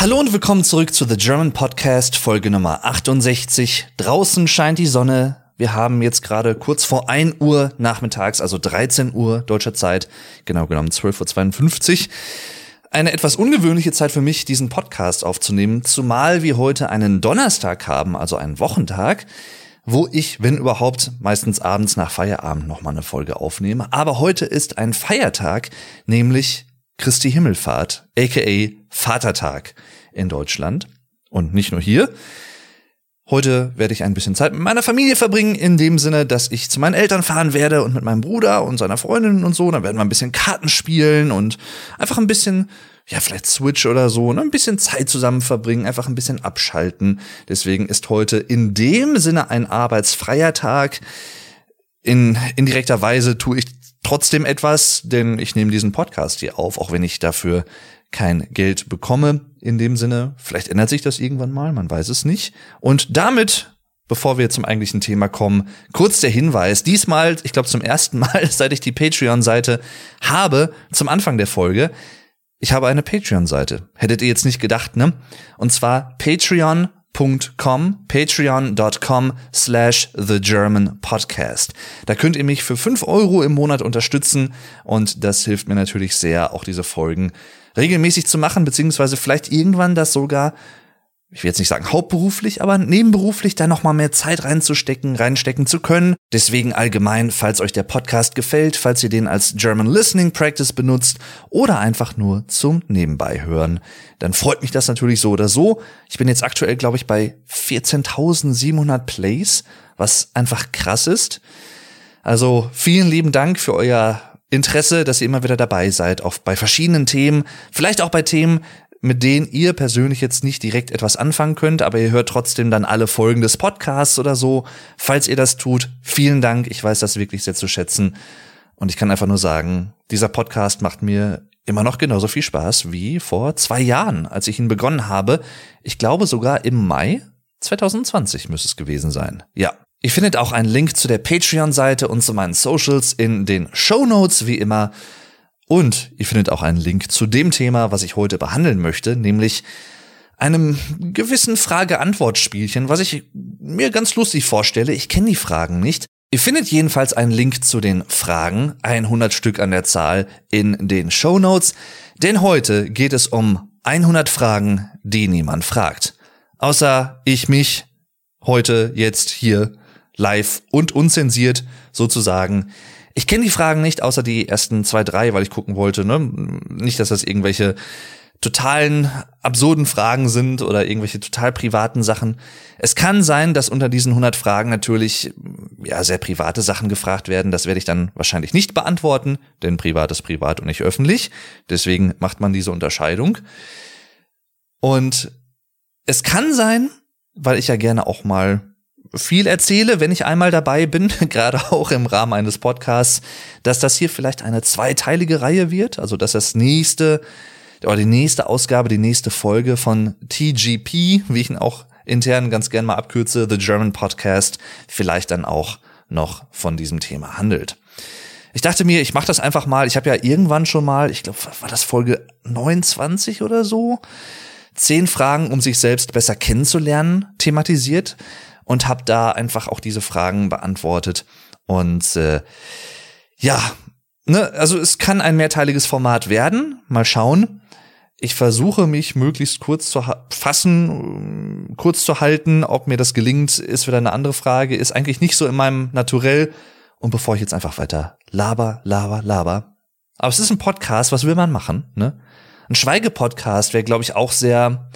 Hallo und willkommen zurück zu The German Podcast, Folge Nummer 68. Draußen scheint die Sonne. Wir haben jetzt gerade kurz vor 1 Uhr nachmittags, also 13 Uhr deutscher Zeit, genau genommen 12.52 Uhr. Eine etwas ungewöhnliche Zeit für mich, diesen Podcast aufzunehmen, zumal wir heute einen Donnerstag haben, also einen Wochentag, wo ich, wenn überhaupt, meistens abends nach Feierabend nochmal eine Folge aufnehme. Aber heute ist ein Feiertag, nämlich Christi Himmelfahrt, aka Vatertag in Deutschland. Und nicht nur hier. Heute werde ich ein bisschen Zeit mit meiner Familie verbringen, in dem Sinne, dass ich zu meinen Eltern fahren werde und mit meinem Bruder und seiner Freundin und so. Dann werden wir ein bisschen Karten spielen und einfach ein bisschen, ja, vielleicht Switch oder so, ne, ein bisschen Zeit zusammen verbringen, einfach ein bisschen abschalten. Deswegen ist heute in dem Sinne ein arbeitsfreier Tag. In indirekter Weise tue ich trotzdem etwas, denn ich nehme diesen Podcast hier auf, auch wenn ich dafür kein Geld bekomme in dem Sinne. Vielleicht ändert sich das irgendwann mal, man weiß es nicht. Und damit, bevor wir zum eigentlichen Thema kommen, kurz der Hinweis. Diesmal, ich glaube zum ersten Mal, seit ich die Patreon-Seite habe, zum Anfang der Folge, ich habe eine Patreon-Seite. Hättet ihr jetzt nicht gedacht, ne? Und zwar Patreon patreon.com, patreon.com slash the German Podcast. Da könnt ihr mich für fünf Euro im Monat unterstützen und das hilft mir natürlich sehr, auch diese Folgen regelmäßig zu machen, beziehungsweise vielleicht irgendwann das sogar ich will jetzt nicht sagen hauptberuflich, aber nebenberuflich da nochmal mehr Zeit reinzustecken, reinstecken zu können. Deswegen allgemein, falls euch der Podcast gefällt, falls ihr den als German Listening Practice benutzt oder einfach nur zum Nebenbei hören, dann freut mich das natürlich so oder so. Ich bin jetzt aktuell, glaube ich, bei 14.700 Plays, was einfach krass ist. Also vielen lieben Dank für euer Interesse, dass ihr immer wieder dabei seid, auch bei verschiedenen Themen, vielleicht auch bei Themen, mit denen ihr persönlich jetzt nicht direkt etwas anfangen könnt, aber ihr hört trotzdem dann alle Folgen des Podcasts oder so. Falls ihr das tut, vielen Dank. Ich weiß das wirklich sehr zu schätzen. Und ich kann einfach nur sagen, dieser Podcast macht mir immer noch genauso viel Spaß wie vor zwei Jahren, als ich ihn begonnen habe. Ich glaube sogar im Mai 2020 müsste es gewesen sein. Ja. Ihr findet auch einen Link zu der Patreon-Seite und zu meinen Socials in den Show Notes, wie immer. Und ihr findet auch einen Link zu dem Thema, was ich heute behandeln möchte, nämlich einem gewissen Frage-Antwort-Spielchen, was ich mir ganz lustig vorstelle. Ich kenne die Fragen nicht. Ihr findet jedenfalls einen Link zu den Fragen, 100 Stück an der Zahl, in den Show Notes. Denn heute geht es um 100 Fragen, die niemand fragt. Außer ich mich heute jetzt hier live und unzensiert sozusagen ich kenne die Fragen nicht, außer die ersten zwei, drei, weil ich gucken wollte. Ne? Nicht, dass das irgendwelche totalen absurden Fragen sind oder irgendwelche total privaten Sachen. Es kann sein, dass unter diesen 100 Fragen natürlich ja sehr private Sachen gefragt werden. Das werde ich dann wahrscheinlich nicht beantworten, denn privat ist privat und nicht öffentlich. Deswegen macht man diese Unterscheidung. Und es kann sein, weil ich ja gerne auch mal viel erzähle, wenn ich einmal dabei bin, gerade auch im Rahmen eines Podcasts, dass das hier vielleicht eine zweiteilige Reihe wird, also dass das nächste oder die nächste Ausgabe, die nächste Folge von TGP, wie ich ihn auch intern ganz gern mal abkürze, The German Podcast, vielleicht dann auch noch von diesem Thema handelt. Ich dachte mir, ich mache das einfach mal. Ich habe ja irgendwann schon mal, ich glaube, war das Folge 29 oder so, zehn Fragen, um sich selbst besser kennenzulernen, thematisiert und habe da einfach auch diese Fragen beantwortet. Und äh, ja, ne, also es kann ein mehrteiliges Format werden. Mal schauen. Ich versuche mich möglichst kurz zu fassen, kurz zu halten. Ob mir das gelingt, ist wieder eine andere Frage. Ist eigentlich nicht so in meinem Naturell. Und bevor ich jetzt einfach weiter laber, laber, laber. Aber es ist ein Podcast, was will man machen, ne? Ein Schweigepodcast wäre, glaube ich, auch sehr,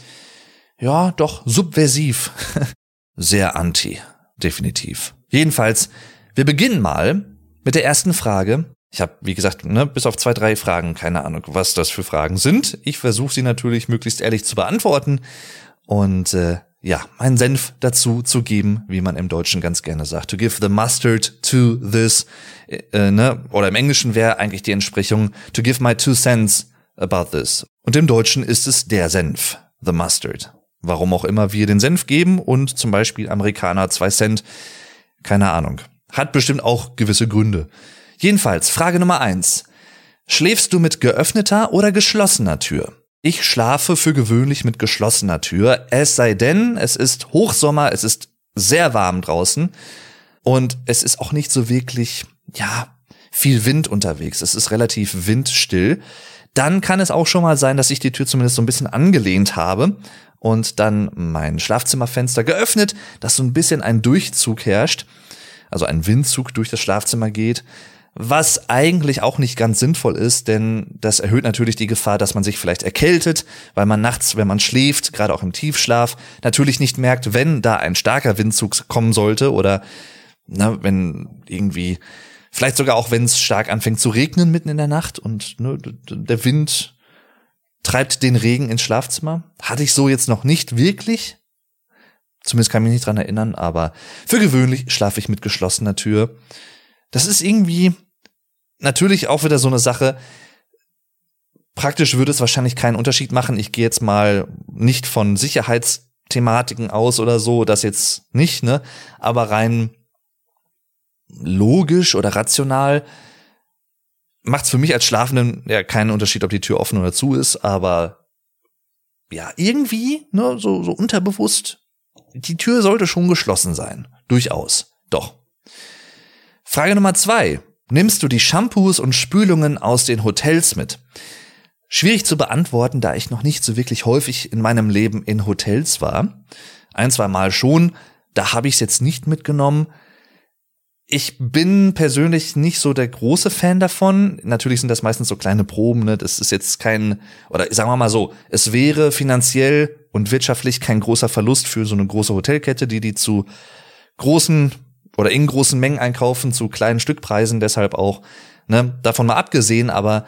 ja, doch subversiv. sehr anti, definitiv. Jedenfalls, wir beginnen mal mit der ersten Frage. Ich habe, wie gesagt, ne, bis auf zwei, drei Fragen keine Ahnung, was das für Fragen sind. Ich versuche sie natürlich möglichst ehrlich zu beantworten und äh, ja, meinen Senf dazu zu geben, wie man im Deutschen ganz gerne sagt. To give the mustard to this, äh, ne? oder im Englischen wäre eigentlich die Entsprechung to give my two cents about this. Und im Deutschen ist es der Senf, the mustard. Warum auch immer wir den Senf geben und zum Beispiel Amerikaner zwei Cent. Keine Ahnung. Hat bestimmt auch gewisse Gründe. Jedenfalls, Frage Nummer eins. Schläfst du mit geöffneter oder geschlossener Tür? Ich schlafe für gewöhnlich mit geschlossener Tür, es sei denn, es ist Hochsommer, es ist sehr warm draußen und es ist auch nicht so wirklich, ja, viel Wind unterwegs. Es ist relativ windstill. Dann kann es auch schon mal sein, dass ich die Tür zumindest so ein bisschen angelehnt habe und dann mein Schlafzimmerfenster geöffnet, dass so ein bisschen ein Durchzug herrscht, also ein Windzug durch das Schlafzimmer geht was eigentlich auch nicht ganz sinnvoll ist, denn das erhöht natürlich die Gefahr, dass man sich vielleicht erkältet, weil man nachts, wenn man schläft, gerade auch im Tiefschlaf, natürlich nicht merkt, wenn da ein starker Windzug kommen sollte oder ne, wenn irgendwie, vielleicht sogar auch, wenn es stark anfängt zu regnen mitten in der Nacht und ne, der Wind treibt den Regen ins Schlafzimmer. Hatte ich so jetzt noch nicht wirklich. Zumindest kann ich mich nicht dran erinnern, aber für gewöhnlich schlafe ich mit geschlossener Tür. Das ist irgendwie natürlich auch wieder so eine Sache. Praktisch würde es wahrscheinlich keinen Unterschied machen. Ich gehe jetzt mal nicht von Sicherheitsthematiken aus oder so, das jetzt nicht, ne? Aber rein logisch oder rational macht es für mich als Schlafenden ja keinen Unterschied, ob die Tür offen oder zu ist, aber ja, irgendwie, ne, so, so unterbewusst, die Tür sollte schon geschlossen sein. Durchaus. Doch. Frage Nummer zwei. Nimmst du die Shampoos und Spülungen aus den Hotels mit? Schwierig zu beantworten, da ich noch nicht so wirklich häufig in meinem Leben in Hotels war. Ein, zwei Mal schon, da habe ich es jetzt nicht mitgenommen. Ich bin persönlich nicht so der große Fan davon. Natürlich sind das meistens so kleine Proben, ne? Das ist jetzt kein, oder sagen wir mal so, es wäre finanziell und wirtschaftlich kein großer Verlust für so eine große Hotelkette, die die zu großen oder in großen Mengen einkaufen zu kleinen Stückpreisen, deshalb auch, ne, davon mal abgesehen, aber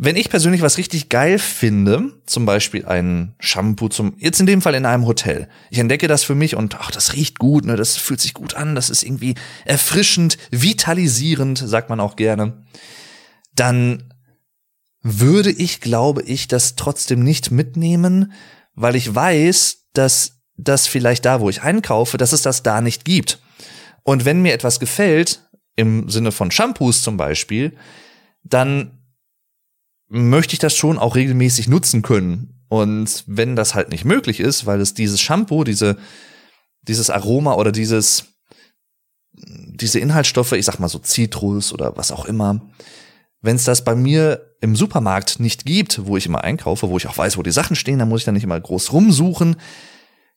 wenn ich persönlich was richtig geil finde, zum Beispiel ein Shampoo zum, jetzt in dem Fall in einem Hotel, ich entdecke das für mich und ach, das riecht gut, ne, das fühlt sich gut an, das ist irgendwie erfrischend, vitalisierend, sagt man auch gerne, dann würde ich, glaube ich, das trotzdem nicht mitnehmen, weil ich weiß, dass das vielleicht da, wo ich einkaufe, dass es das da nicht gibt. Und wenn mir etwas gefällt, im Sinne von Shampoos zum Beispiel, dann möchte ich das schon auch regelmäßig nutzen können. Und wenn das halt nicht möglich ist, weil es dieses Shampoo, diese, dieses Aroma oder dieses, diese Inhaltsstoffe, ich sag mal so Zitrus oder was auch immer, wenn es das bei mir im Supermarkt nicht gibt, wo ich immer einkaufe, wo ich auch weiß, wo die Sachen stehen, dann muss ich dann nicht immer groß rumsuchen,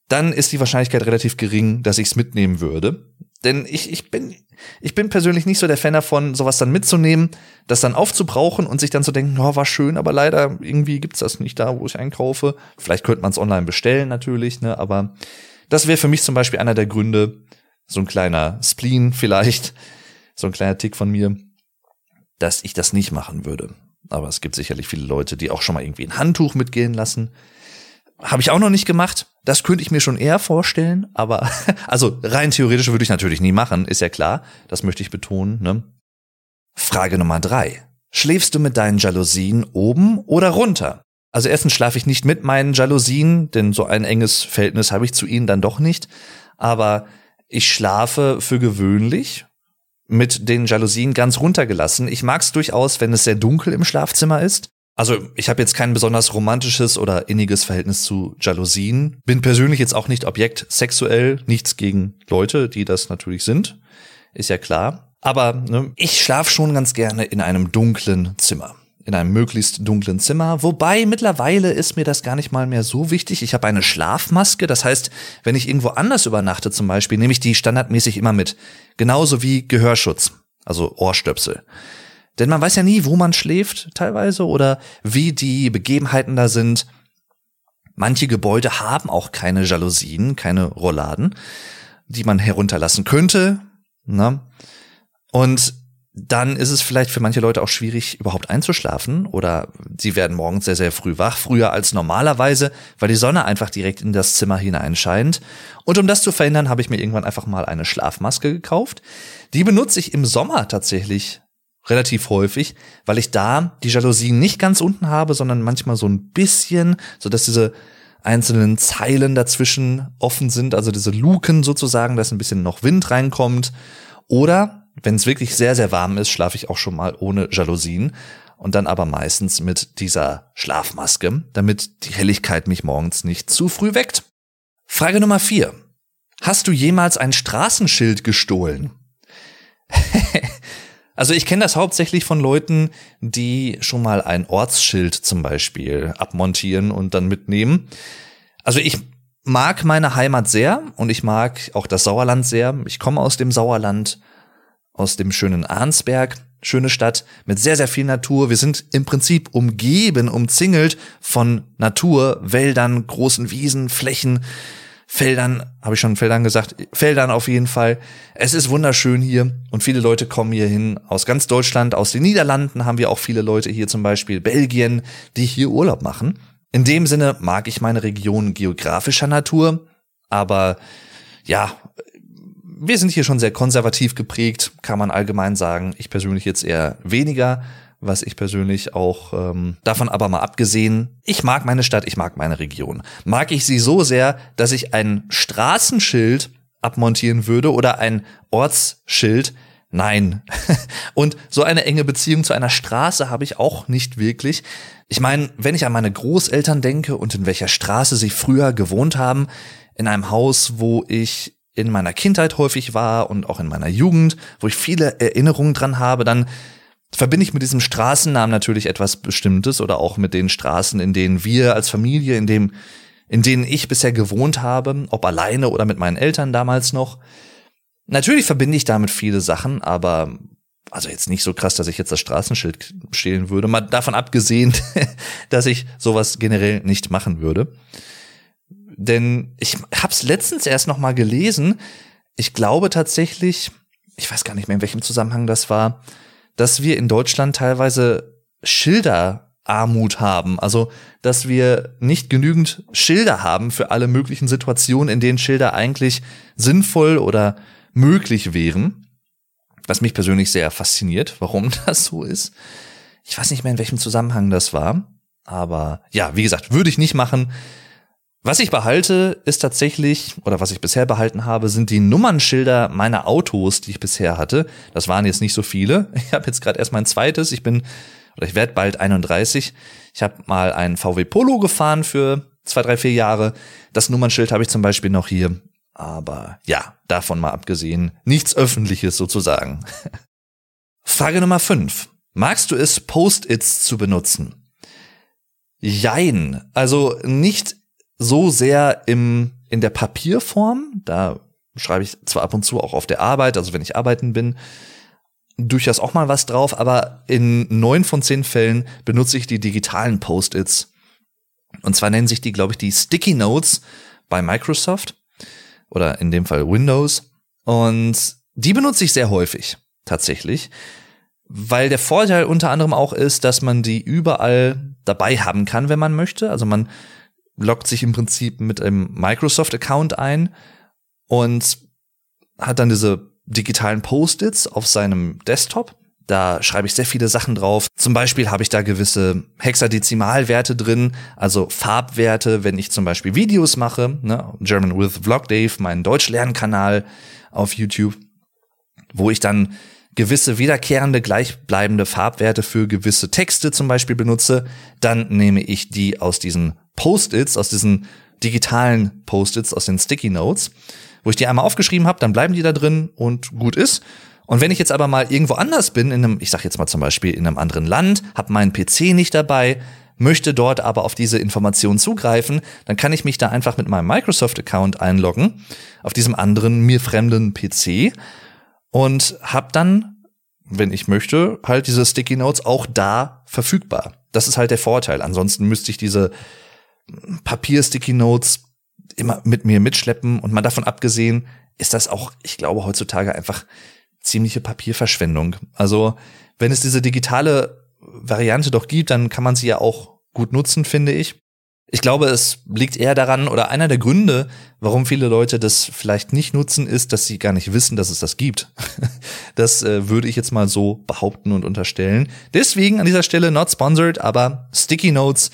dann ist die Wahrscheinlichkeit relativ gering, dass ich es mitnehmen würde. Denn ich, ich bin, ich bin persönlich nicht so der Fan davon, sowas dann mitzunehmen, das dann aufzubrauchen und sich dann zu denken, oh, war schön, aber leider irgendwie gibt's das nicht da, wo ich einkaufe. Vielleicht könnte man es online bestellen natürlich, ne, aber das wäre für mich zum Beispiel einer der Gründe, so ein kleiner Spleen vielleicht, so ein kleiner Tick von mir, dass ich das nicht machen würde. Aber es gibt sicherlich viele Leute, die auch schon mal irgendwie ein Handtuch mitgehen lassen. Habe ich auch noch nicht gemacht. Das könnte ich mir schon eher vorstellen, aber also rein theoretisch würde ich natürlich nie machen, ist ja klar. Das möchte ich betonen. Ne? Frage Nummer drei. Schläfst du mit deinen Jalousien oben oder runter? Also erstens schlafe ich nicht mit meinen Jalousien, denn so ein enges Verhältnis habe ich zu ihnen dann doch nicht. Aber ich schlafe für gewöhnlich mit den Jalousien ganz runtergelassen. Ich mag es durchaus, wenn es sehr dunkel im Schlafzimmer ist. Also ich habe jetzt kein besonders romantisches oder inniges Verhältnis zu Jalousien. Bin persönlich jetzt auch nicht Objekt sexuell, nichts gegen Leute, die das natürlich sind, ist ja klar. Aber ne, ich schlafe schon ganz gerne in einem dunklen Zimmer. In einem möglichst dunklen Zimmer. Wobei mittlerweile ist mir das gar nicht mal mehr so wichtig. Ich habe eine Schlafmaske. Das heißt, wenn ich irgendwo anders übernachte zum Beispiel, nehme ich die standardmäßig immer mit. Genauso wie Gehörschutz, also Ohrstöpsel. Denn man weiß ja nie, wo man schläft teilweise oder wie die Begebenheiten da sind. Manche Gebäude haben auch keine Jalousien, keine Rolladen, die man herunterlassen könnte. Ne? Und dann ist es vielleicht für manche Leute auch schwierig, überhaupt einzuschlafen oder sie werden morgens sehr, sehr früh wach, früher als normalerweise, weil die Sonne einfach direkt in das Zimmer hineinscheint. Und um das zu verhindern, habe ich mir irgendwann einfach mal eine Schlafmaske gekauft. Die benutze ich im Sommer tatsächlich relativ häufig, weil ich da die Jalousien nicht ganz unten habe, sondern manchmal so ein bisschen, so dass diese einzelnen Zeilen dazwischen offen sind, also diese Luken sozusagen, dass ein bisschen noch Wind reinkommt. Oder wenn es wirklich sehr, sehr warm ist, schlafe ich auch schon mal ohne Jalousien. und dann aber meistens mit dieser Schlafmaske, damit die Helligkeit mich morgens nicht zu früh weckt. Frage Nummer vier: Hast du jemals ein Straßenschild gestohlen? also ich kenne das hauptsächlich von Leuten, die schon mal ein Ortsschild zum Beispiel abmontieren und dann mitnehmen. Also ich mag meine Heimat sehr und ich mag auch das Sauerland sehr. Ich komme aus dem Sauerland, aus dem schönen Arnsberg schöne Stadt mit sehr, sehr viel Natur. Wir sind im Prinzip umgeben, umzingelt von Natur, Wäldern, großen Wiesen, Flächen, Feldern, habe ich schon Feldern gesagt, Feldern auf jeden Fall. Es ist wunderschön hier und viele Leute kommen hier hin aus ganz Deutschland, aus den Niederlanden haben wir auch viele Leute hier zum Beispiel, Belgien, die hier Urlaub machen. In dem Sinne mag ich meine Region geografischer Natur, aber ja, wir sind hier schon sehr konservativ geprägt, kann man allgemein sagen. Ich persönlich jetzt eher weniger, was ich persönlich auch ähm, davon aber mal abgesehen, ich mag meine Stadt, ich mag meine Region. Mag ich sie so sehr, dass ich ein Straßenschild abmontieren würde oder ein Ortsschild. Nein. Und so eine enge Beziehung zu einer Straße habe ich auch nicht wirklich. Ich meine, wenn ich an meine Großeltern denke und in welcher Straße sie früher gewohnt haben, in einem Haus, wo ich in meiner Kindheit häufig war und auch in meiner Jugend, wo ich viele Erinnerungen dran habe, dann verbinde ich mit diesem Straßennamen natürlich etwas Bestimmtes oder auch mit den Straßen, in denen wir als Familie, in dem, in denen ich bisher gewohnt habe, ob alleine oder mit meinen Eltern damals noch. Natürlich verbinde ich damit viele Sachen, aber also jetzt nicht so krass, dass ich jetzt das Straßenschild stehlen würde, mal davon abgesehen, dass ich sowas generell nicht machen würde. Denn ich hab's letztens erst noch mal gelesen. Ich glaube tatsächlich, ich weiß gar nicht mehr, in welchem Zusammenhang das war, dass wir in Deutschland teilweise Schilderarmut haben. Also, dass wir nicht genügend Schilder haben für alle möglichen Situationen, in denen Schilder eigentlich sinnvoll oder möglich wären. Was mich persönlich sehr fasziniert, warum das so ist. Ich weiß nicht mehr, in welchem Zusammenhang das war. Aber ja, wie gesagt, würde ich nicht machen. Was ich behalte, ist tatsächlich, oder was ich bisher behalten habe, sind die Nummernschilder meiner Autos, die ich bisher hatte. Das waren jetzt nicht so viele. Ich habe jetzt gerade erst mein zweites. Ich bin, oder ich werde bald 31. Ich habe mal einen VW Polo gefahren für zwei, drei, vier Jahre. Das Nummernschild habe ich zum Beispiel noch hier. Aber ja, davon mal abgesehen, nichts Öffentliches sozusagen. Frage Nummer fünf: Magst du es, Post-its zu benutzen? Jein. Also nicht so sehr im, in der Papierform. Da schreibe ich zwar ab und zu auch auf der Arbeit, also wenn ich arbeiten bin, durchaus auch mal was drauf, aber in neun von zehn Fällen benutze ich die digitalen Post-its. Und zwar nennen sich die, glaube ich, die Sticky Notes bei Microsoft oder in dem Fall Windows. Und die benutze ich sehr häufig, tatsächlich. Weil der Vorteil unter anderem auch ist, dass man die überall dabei haben kann, wenn man möchte. Also man loggt sich im Prinzip mit einem Microsoft-Account ein und hat dann diese digitalen Post-its auf seinem Desktop. Da schreibe ich sehr viele Sachen drauf. Zum Beispiel habe ich da gewisse Hexadezimalwerte drin, also Farbwerte, wenn ich zum Beispiel Videos mache. Ne? German with Vlog Dave, mein Deutsch-Lernkanal auf YouTube, wo ich dann gewisse wiederkehrende, gleichbleibende Farbwerte für gewisse Texte zum Beispiel benutze, dann nehme ich die aus diesen Post-its, aus diesen digitalen Post-its, aus den Sticky Notes, wo ich die einmal aufgeschrieben habe, dann bleiben die da drin und gut ist. Und wenn ich jetzt aber mal irgendwo anders bin, in einem, ich sag jetzt mal zum Beispiel in einem anderen Land, habe meinen PC nicht dabei, möchte dort aber auf diese Information zugreifen, dann kann ich mich da einfach mit meinem Microsoft-Account einloggen, auf diesem anderen mir fremden PC und habe dann, wenn ich möchte, halt diese Sticky Notes auch da verfügbar. Das ist halt der Vorteil. Ansonsten müsste ich diese Papier-Sticky Notes immer mit mir mitschleppen und mal davon abgesehen, ist das auch, ich glaube, heutzutage einfach ziemliche Papierverschwendung. Also, wenn es diese digitale Variante doch gibt, dann kann man sie ja auch gut nutzen, finde ich. Ich glaube, es liegt eher daran, oder einer der Gründe, warum viele Leute das vielleicht nicht nutzen, ist, dass sie gar nicht wissen, dass es das gibt. Das äh, würde ich jetzt mal so behaupten und unterstellen. Deswegen an dieser Stelle not sponsored, aber Sticky Notes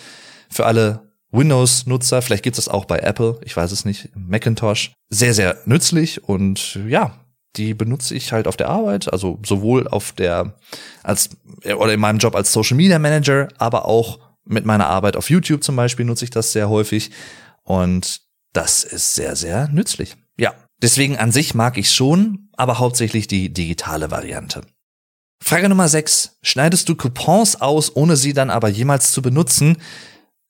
für alle Windows-Nutzer, vielleicht gibt es das auch bei Apple, ich weiß es nicht, Macintosh. Sehr, sehr nützlich und ja, die benutze ich halt auf der Arbeit, also sowohl auf der als oder in meinem Job als Social Media Manager, aber auch mit meiner Arbeit auf YouTube zum Beispiel nutze ich das sehr häufig und das ist sehr, sehr nützlich. Ja, deswegen an sich mag ich schon, aber hauptsächlich die digitale Variante. Frage Nummer 6. Schneidest du Coupons aus, ohne sie dann aber jemals zu benutzen?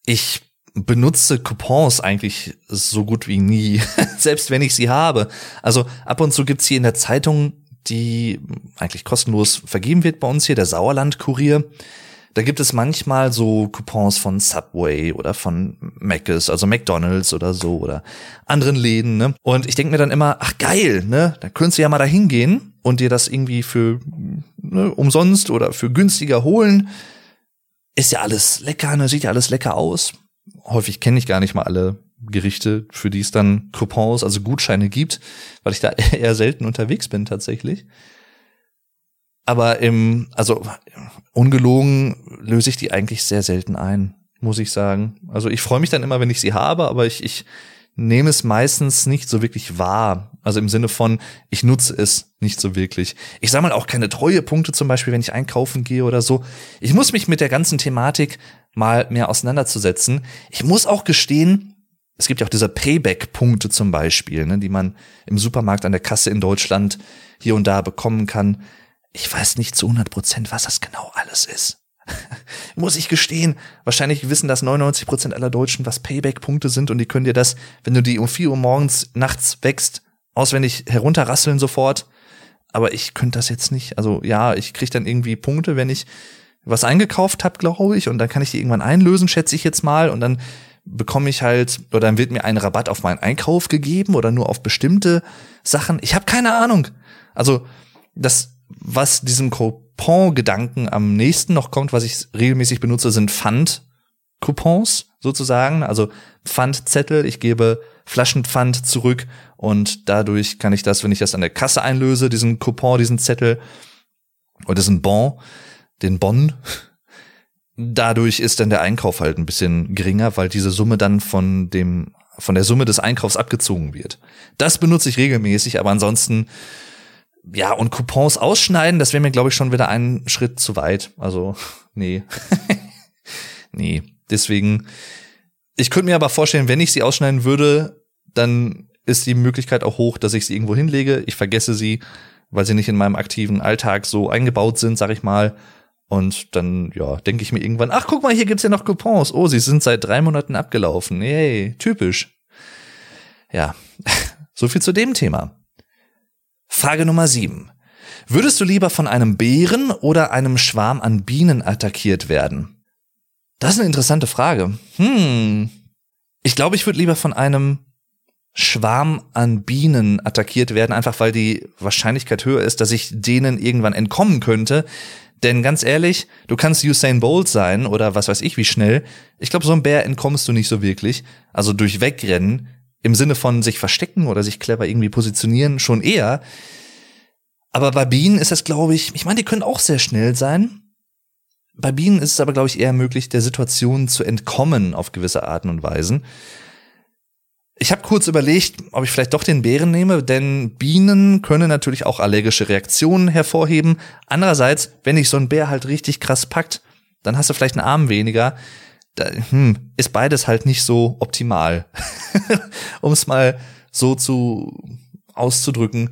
Ich benutze Coupons eigentlich so gut wie nie, selbst wenn ich sie habe. Also ab und zu gibt's hier in der Zeitung, die eigentlich kostenlos vergeben wird bei uns hier, der Sauerland-Kurier. Da gibt es manchmal so Coupons von Subway oder von Mc's, also McDonald's oder so oder anderen Läden. Ne? Und ich denke mir dann immer, ach geil, ne? Da könntest du ja mal da hingehen und dir das irgendwie für ne, umsonst oder für günstiger holen. Ist ja alles lecker, ne? Sieht ja alles lecker aus häufig kenne ich gar nicht mal alle Gerichte, für die es dann Coupons, also Gutscheine gibt, weil ich da eher selten unterwegs bin tatsächlich. Aber im, also ungelogen löse ich die eigentlich sehr selten ein, muss ich sagen. Also ich freue mich dann immer, wenn ich sie habe, aber ich, ich nehme es meistens nicht so wirklich wahr. Also im Sinne von, ich nutze es nicht so wirklich. Ich sammle auch keine Treuepunkte zum Beispiel, wenn ich einkaufen gehe oder so. Ich muss mich mit der ganzen Thematik mal mehr auseinanderzusetzen. Ich muss auch gestehen, es gibt ja auch diese Payback-Punkte zum Beispiel, ne, die man im Supermarkt an der Kasse in Deutschland hier und da bekommen kann. Ich weiß nicht zu 100 Prozent, was das genau alles ist. muss ich gestehen. Wahrscheinlich wissen das 99 Prozent aller Deutschen, was Payback-Punkte sind und die können dir das, wenn du die um 4 Uhr morgens nachts wächst, auswendig herunterrasseln sofort. Aber ich könnte das jetzt nicht. Also ja, ich krieg dann irgendwie Punkte, wenn ich was eingekauft habe, glaube ich, und dann kann ich die irgendwann einlösen, schätze ich jetzt mal, und dann bekomme ich halt, oder dann wird mir ein Rabatt auf meinen Einkauf gegeben oder nur auf bestimmte Sachen. Ich habe keine Ahnung. Also das, was diesem Coupon-Gedanken am nächsten noch kommt, was ich regelmäßig benutze, sind Pfand-Coupons sozusagen, also Pfandzettel. Ich gebe Flaschenpfand zurück und dadurch kann ich das, wenn ich das an der Kasse einlöse, diesen Coupon, diesen Zettel oder diesen Bon, den Bonn. Dadurch ist dann der Einkauf halt ein bisschen geringer, weil diese Summe dann von dem, von der Summe des Einkaufs abgezogen wird. Das benutze ich regelmäßig, aber ansonsten, ja, und Coupons ausschneiden, das wäre mir, glaube ich, schon wieder einen Schritt zu weit. Also, nee. nee. Deswegen, ich könnte mir aber vorstellen, wenn ich sie ausschneiden würde, dann ist die Möglichkeit auch hoch, dass ich sie irgendwo hinlege. Ich vergesse sie, weil sie nicht in meinem aktiven Alltag so eingebaut sind, sag ich mal. Und dann, ja, denke ich mir irgendwann, ach, guck mal, hier gibt's ja noch Coupons. Oh, sie sind seit drei Monaten abgelaufen. Yay, typisch. Ja, so viel zu dem Thema. Frage Nummer sieben. Würdest du lieber von einem Bären oder einem Schwarm an Bienen attackiert werden? Das ist eine interessante Frage. Hm. Ich glaube, ich würde lieber von einem Schwarm an Bienen attackiert werden, einfach weil die Wahrscheinlichkeit höher ist, dass ich denen irgendwann entkommen könnte, denn ganz ehrlich, du kannst Usain Bolt sein oder was weiß ich wie schnell. Ich glaube, so ein Bär entkommst du nicht so wirklich. Also durch Wegrennen im Sinne von sich verstecken oder sich clever irgendwie positionieren schon eher. Aber bei Bienen ist das, glaube ich, ich meine, die können auch sehr schnell sein. Bei Bienen ist es aber, glaube ich, eher möglich, der Situation zu entkommen auf gewisse Arten und Weisen. Ich habe kurz überlegt, ob ich vielleicht doch den Bären nehme, denn Bienen können natürlich auch allergische Reaktionen hervorheben. Andererseits, wenn dich so ein Bär halt richtig krass packt, dann hast du vielleicht einen Arm weniger. Da, hm, ist beides halt nicht so optimal, um es mal so zu auszudrücken.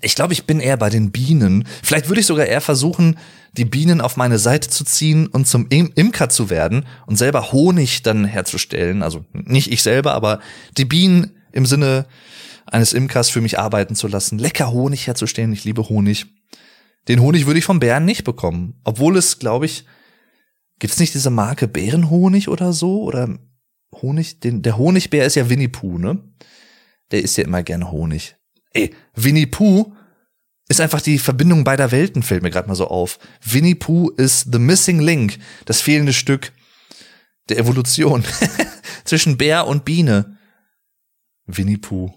Ich glaube, ich bin eher bei den Bienen. Vielleicht würde ich sogar eher versuchen, die Bienen auf meine Seite zu ziehen und zum Im Imker zu werden und selber Honig dann herzustellen. Also nicht ich selber, aber die Bienen im Sinne eines Imkers für mich arbeiten zu lassen, lecker Honig herzustellen. Ich liebe Honig. Den Honig würde ich vom Bären nicht bekommen. Obwohl es, glaube ich, gibt's nicht diese Marke Bärenhonig oder so? Oder Honig? Den, der Honigbär ist ja Winnie Pooh, ne? Der isst ja immer gerne Honig. Ey, Winnie Pooh ist einfach die Verbindung beider Welten, fällt mir gerade mal so auf. Winnie Pooh ist the missing link, das fehlende Stück der Evolution zwischen Bär und Biene. Winnie Pooh,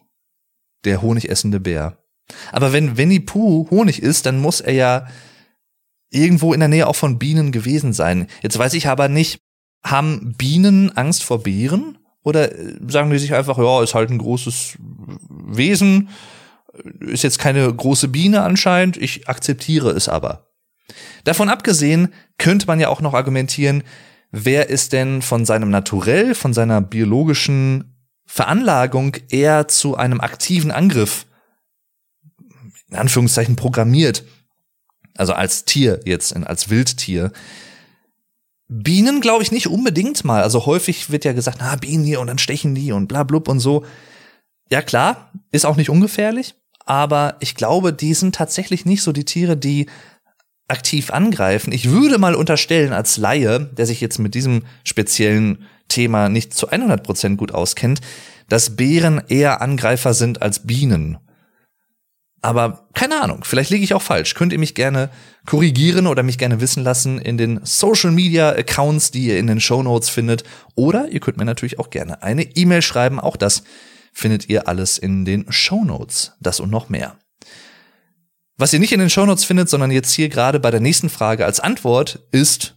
der honigessende Bär. Aber wenn Winnie Pooh Honig isst, dann muss er ja irgendwo in der Nähe auch von Bienen gewesen sein. Jetzt weiß ich aber nicht, haben Bienen Angst vor Bären? Oder sagen die sich einfach, ja, ist halt ein großes Wesen, ist jetzt keine große Biene anscheinend, ich akzeptiere es aber. Davon abgesehen könnte man ja auch noch argumentieren, wer ist denn von seinem Naturell, von seiner biologischen Veranlagung eher zu einem aktiven Angriff, in Anführungszeichen, programmiert. Also als Tier jetzt, als Wildtier. Bienen glaube ich nicht unbedingt mal. Also häufig wird ja gesagt, na, Bienen hier und dann stechen die und bla blub und so. Ja klar, ist auch nicht ungefährlich, aber ich glaube, die sind tatsächlich nicht so die Tiere, die aktiv angreifen. Ich würde mal unterstellen als Laie, der sich jetzt mit diesem speziellen Thema nicht zu 100% gut auskennt, dass Bären eher Angreifer sind als Bienen. Aber keine Ahnung, vielleicht liege ich auch falsch. Könnt ihr mich gerne korrigieren oder mich gerne wissen lassen in den Social Media Accounts, die ihr in den Show Notes findet. Oder ihr könnt mir natürlich auch gerne eine E-Mail schreiben. Auch das findet ihr alles in den Show Notes. Das und noch mehr. Was ihr nicht in den Show Notes findet, sondern jetzt hier gerade bei der nächsten Frage als Antwort ist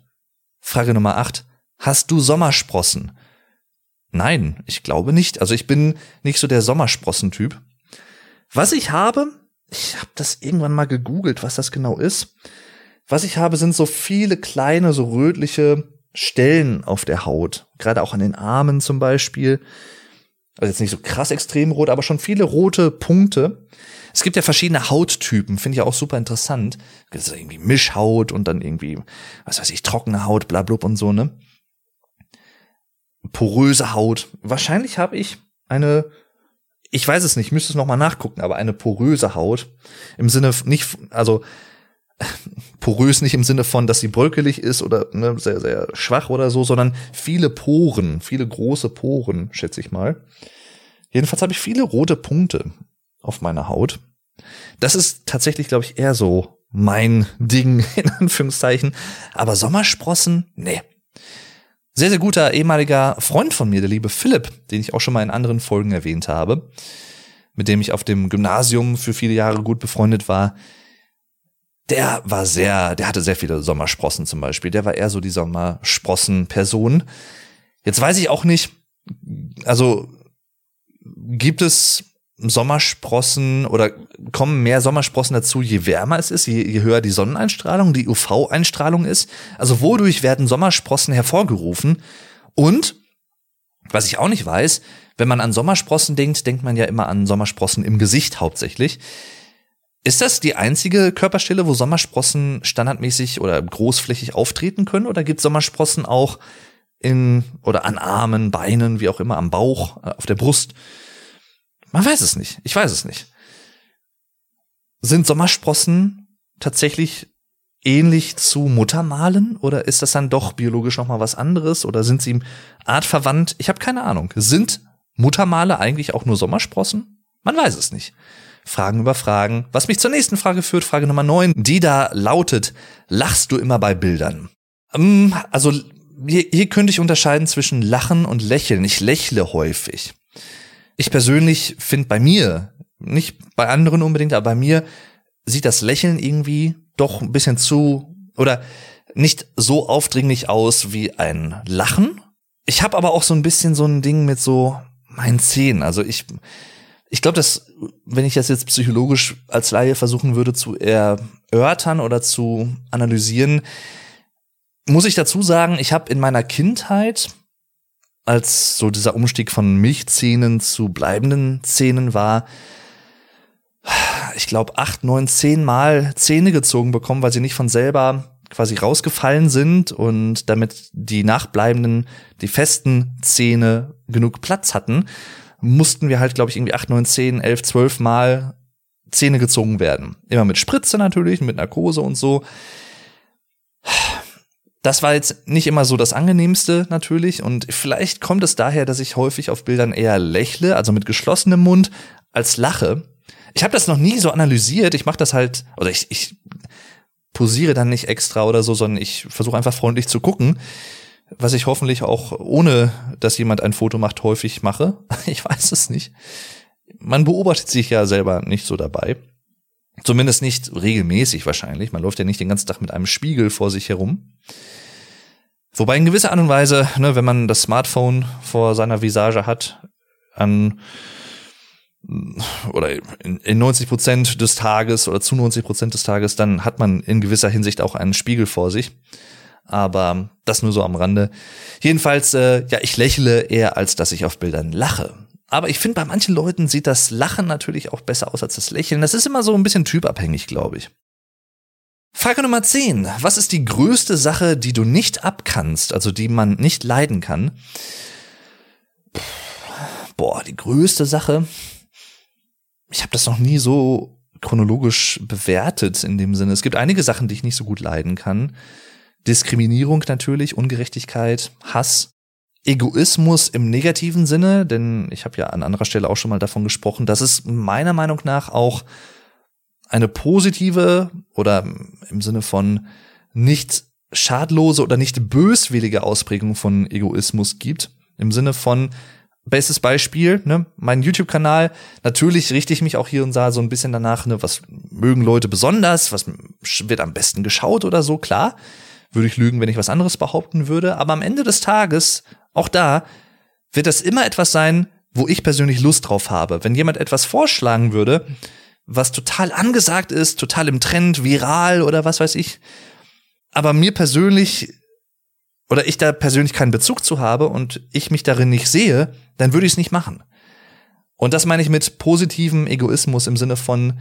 Frage Nummer 8. Hast du Sommersprossen? Nein, ich glaube nicht. Also ich bin nicht so der Sommersprossen-Typ. Was ich habe, ich habe das irgendwann mal gegoogelt, was das genau ist. Was ich habe, sind so viele kleine, so rötliche Stellen auf der Haut. Gerade auch an den Armen zum Beispiel. Also jetzt nicht so krass extrem rot, aber schon viele rote Punkte. Es gibt ja verschiedene Hauttypen, finde ich auch super interessant. Es ist irgendwie Mischhaut und dann irgendwie, was weiß ich, trockene Haut, bla, bla und so, ne? Poröse Haut. Wahrscheinlich habe ich eine ich weiß es nicht, müsste es nochmal nachgucken, aber eine poröse Haut im Sinne nicht, also porös nicht im Sinne von, dass sie bröckelig ist oder ne, sehr, sehr schwach oder so, sondern viele Poren, viele große Poren, schätze ich mal. Jedenfalls habe ich viele rote Punkte auf meiner Haut. Das ist tatsächlich, glaube ich, eher so mein Ding, in Anführungszeichen. Aber Sommersprossen, nee, sehr, sehr guter ehemaliger Freund von mir, der liebe Philipp, den ich auch schon mal in anderen Folgen erwähnt habe, mit dem ich auf dem Gymnasium für viele Jahre gut befreundet war, der war sehr, der hatte sehr viele Sommersprossen zum Beispiel. Der war eher so die Sommersprossen-Person. Jetzt weiß ich auch nicht, also gibt es Sommersprossen oder kommen mehr Sommersprossen dazu, je wärmer es ist, je, je höher die Sonneneinstrahlung, die UV-Einstrahlung ist. Also wodurch werden Sommersprossen hervorgerufen? Und, was ich auch nicht weiß, wenn man an Sommersprossen denkt, denkt man ja immer an Sommersprossen im Gesicht hauptsächlich. Ist das die einzige Körperstelle, wo Sommersprossen standardmäßig oder großflächig auftreten können? Oder gibt Sommersprossen auch in oder an Armen, Beinen, wie auch immer, am Bauch, äh, auf der Brust? Man weiß es nicht. Ich weiß es nicht. Sind Sommersprossen tatsächlich ähnlich zu Muttermalen oder ist das dann doch biologisch noch mal was anderes oder sind sie artverwandt? Ich habe keine Ahnung. Sind Muttermale eigentlich auch nur Sommersprossen? Man weiß es nicht. Fragen über Fragen. Was mich zur nächsten Frage führt, Frage Nummer 9, die da lautet, lachst du immer bei Bildern? Ähm, also hier, hier könnte ich unterscheiden zwischen Lachen und Lächeln. Ich lächle häufig. Ich persönlich finde bei mir, nicht bei anderen unbedingt, aber bei mir sieht das Lächeln irgendwie doch ein bisschen zu oder nicht so aufdringlich aus wie ein Lachen. Ich habe aber auch so ein bisschen so ein Ding mit so meinen Zähnen. Also ich, ich glaube, dass wenn ich das jetzt psychologisch als Laie versuchen würde zu erörtern oder zu analysieren, muss ich dazu sagen, ich habe in meiner Kindheit als so dieser Umstieg von Milchzähnen zu bleibenden Zähnen war, ich glaube, acht, neun, zehn Mal Zähne gezogen bekommen, weil sie nicht von selber quasi rausgefallen sind und damit die nachbleibenden, die festen Zähne genug Platz hatten, mussten wir halt, glaube ich, irgendwie acht, neun, zehn, elf, zwölf Mal Zähne gezogen werden. Immer mit Spritze natürlich, mit Narkose und so. Das war jetzt nicht immer so das angenehmste natürlich und vielleicht kommt es daher, dass ich häufig auf Bildern eher lächle, also mit geschlossenem Mund, als lache. Ich habe das noch nie so analysiert. Ich mache das halt, oder ich, ich posiere dann nicht extra oder so, sondern ich versuche einfach freundlich zu gucken, was ich hoffentlich auch ohne, dass jemand ein Foto macht, häufig mache. Ich weiß es nicht. Man beobachtet sich ja selber nicht so dabei. Zumindest nicht regelmäßig wahrscheinlich. Man läuft ja nicht den ganzen Tag mit einem Spiegel vor sich herum. Wobei in gewisser Art und Weise, ne, wenn man das Smartphone vor seiner Visage hat, an oder in, in 90 Prozent des Tages oder zu 90 Prozent des Tages, dann hat man in gewisser Hinsicht auch einen Spiegel vor sich. Aber das nur so am Rande. Jedenfalls, äh, ja, ich lächle eher, als dass ich auf Bildern lache. Aber ich finde, bei manchen Leuten sieht das Lachen natürlich auch besser aus als das Lächeln. Das ist immer so ein bisschen typabhängig, glaube ich. Frage Nummer 10. Was ist die größte Sache, die du nicht abkannst, also die man nicht leiden kann? Boah, die größte Sache ich habe das noch nie so chronologisch bewertet in dem Sinne. Es gibt einige Sachen, die ich nicht so gut leiden kann. Diskriminierung natürlich, Ungerechtigkeit, Hass, Egoismus im negativen Sinne, denn ich habe ja an anderer Stelle auch schon mal davon gesprochen, dass es meiner Meinung nach auch eine positive oder im Sinne von nicht schadlose oder nicht böswillige Ausprägung von Egoismus gibt. Im Sinne von, Bestes Beispiel, ne, mein YouTube-Kanal. Natürlich richte ich mich auch hier und da so ein bisschen danach, ne, was mögen Leute besonders, was wird am besten geschaut oder so, klar. Würde ich lügen, wenn ich was anderes behaupten würde. Aber am Ende des Tages, auch da, wird das immer etwas sein, wo ich persönlich Lust drauf habe. Wenn jemand etwas vorschlagen würde, was total angesagt ist, total im Trend, viral oder was weiß ich, aber mir persönlich oder ich da persönlich keinen Bezug zu habe und ich mich darin nicht sehe, dann würde ich es nicht machen. Und das meine ich mit positivem Egoismus im Sinne von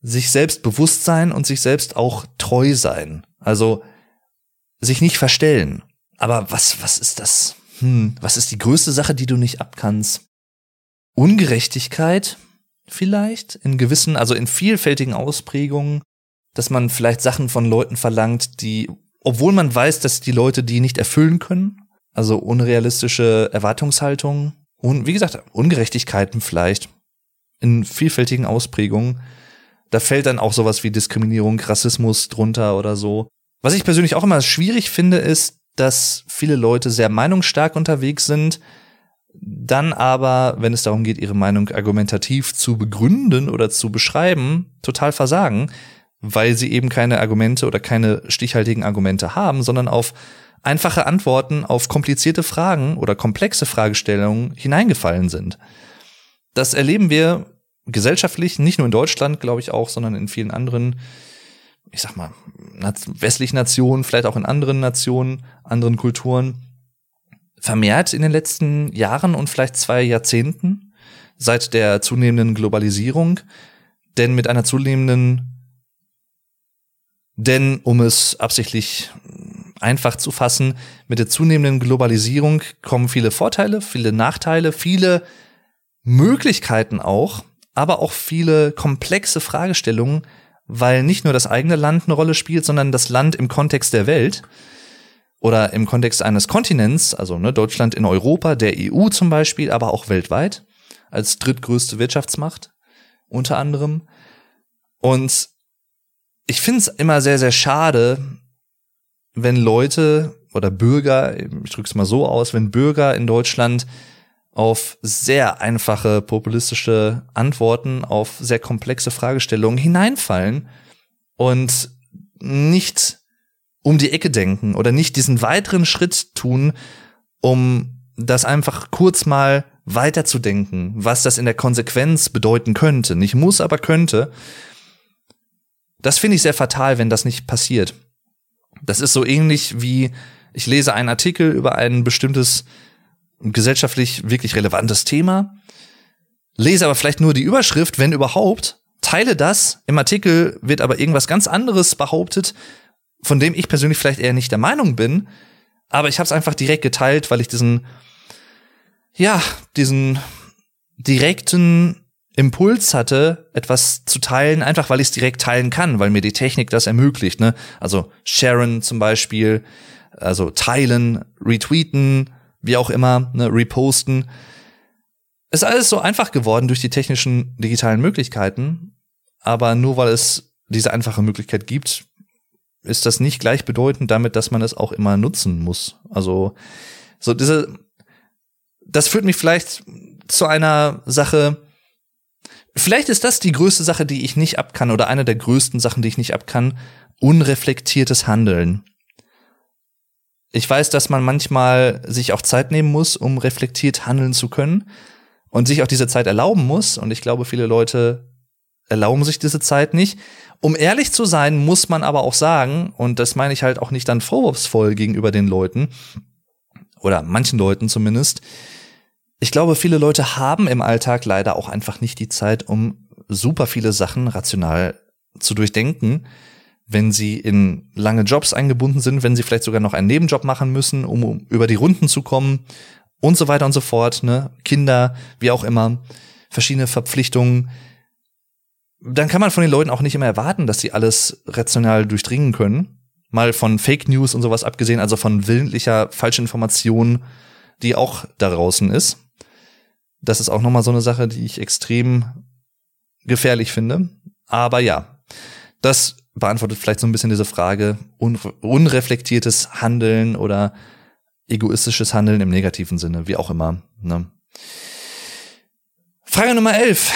sich selbst bewusst sein und sich selbst auch treu sein. Also sich nicht verstellen. Aber was, was ist das? Hm, was ist die größte Sache, die du nicht abkannst? Ungerechtigkeit vielleicht in gewissen, also in vielfältigen Ausprägungen, dass man vielleicht Sachen von Leuten verlangt, die obwohl man weiß, dass die Leute die nicht erfüllen können, also unrealistische Erwartungshaltungen und wie gesagt, Ungerechtigkeiten vielleicht in vielfältigen Ausprägungen. Da fällt dann auch sowas wie Diskriminierung, Rassismus drunter oder so. Was ich persönlich auch immer schwierig finde, ist, dass viele Leute sehr meinungsstark unterwegs sind, dann aber, wenn es darum geht, ihre Meinung argumentativ zu begründen oder zu beschreiben, total versagen weil sie eben keine Argumente oder keine stichhaltigen Argumente haben, sondern auf einfache Antworten auf komplizierte Fragen oder komplexe Fragestellungen hineingefallen sind. Das erleben wir gesellschaftlich, nicht nur in Deutschland, glaube ich auch, sondern in vielen anderen, ich sag mal, westlichen Nationen, vielleicht auch in anderen Nationen, anderen Kulturen, vermehrt in den letzten Jahren und vielleicht zwei Jahrzehnten seit der zunehmenden Globalisierung. Denn mit einer zunehmenden denn, um es absichtlich einfach zu fassen, mit der zunehmenden Globalisierung kommen viele Vorteile, viele Nachteile, viele Möglichkeiten auch, aber auch viele komplexe Fragestellungen, weil nicht nur das eigene Land eine Rolle spielt, sondern das Land im Kontext der Welt oder im Kontext eines Kontinents, also ne, Deutschland in Europa, der EU zum Beispiel, aber auch weltweit als drittgrößte Wirtschaftsmacht unter anderem. Und ich finde es immer sehr, sehr schade, wenn Leute oder Bürger, ich drücke es mal so aus, wenn Bürger in Deutschland auf sehr einfache populistische Antworten auf sehr komplexe Fragestellungen hineinfallen und nicht um die Ecke denken oder nicht diesen weiteren Schritt tun, um das einfach kurz mal weiterzudenken, was das in der Konsequenz bedeuten könnte. Nicht muss, aber könnte. Das finde ich sehr fatal, wenn das nicht passiert. Das ist so ähnlich wie ich lese einen Artikel über ein bestimmtes gesellschaftlich wirklich relevantes Thema, lese aber vielleicht nur die Überschrift, wenn überhaupt, teile das, im Artikel wird aber irgendwas ganz anderes behauptet, von dem ich persönlich vielleicht eher nicht der Meinung bin, aber ich habe es einfach direkt geteilt, weil ich diesen ja, diesen direkten Impuls hatte, etwas zu teilen, einfach weil ich es direkt teilen kann, weil mir die Technik das ermöglicht. Ne? Also sharen zum Beispiel, also teilen, retweeten, wie auch immer, ne? reposten. Ist alles so einfach geworden durch die technischen digitalen Möglichkeiten, aber nur weil es diese einfache Möglichkeit gibt, ist das nicht gleichbedeutend damit, dass man es auch immer nutzen muss. Also so diese, das führt mich vielleicht zu einer Sache, Vielleicht ist das die größte Sache, die ich nicht abkann, oder eine der größten Sachen, die ich nicht abkann, unreflektiertes Handeln. Ich weiß, dass man manchmal sich auch Zeit nehmen muss, um reflektiert handeln zu können. und sich auch diese Zeit erlauben muss. Und ich glaube, viele Leute erlauben sich diese Zeit nicht. Um ehrlich zu sein, muss man aber auch sagen, und das meine ich halt auch nicht dann vorwurfsvoll gegenüber den Leuten, oder manchen Leuten zumindest, ich glaube, viele Leute haben im Alltag leider auch einfach nicht die Zeit, um super viele Sachen rational zu durchdenken, wenn sie in lange Jobs eingebunden sind, wenn sie vielleicht sogar noch einen Nebenjob machen müssen, um, über die Runden zu kommen und so weiter und so fort, ne? Kinder, wie auch immer, verschiedene Verpflichtungen. Dann kann man von den Leuten auch nicht immer erwarten, dass sie alles rational durchdringen können. Mal von Fake News und sowas abgesehen, also von willentlicher Falschinformation, die auch da draußen ist das ist auch nochmal so eine Sache, die ich extrem gefährlich finde. Aber ja, das beantwortet vielleicht so ein bisschen diese Frage, unreflektiertes Handeln oder egoistisches Handeln im negativen Sinne, wie auch immer. Ne? Frage Nummer 11.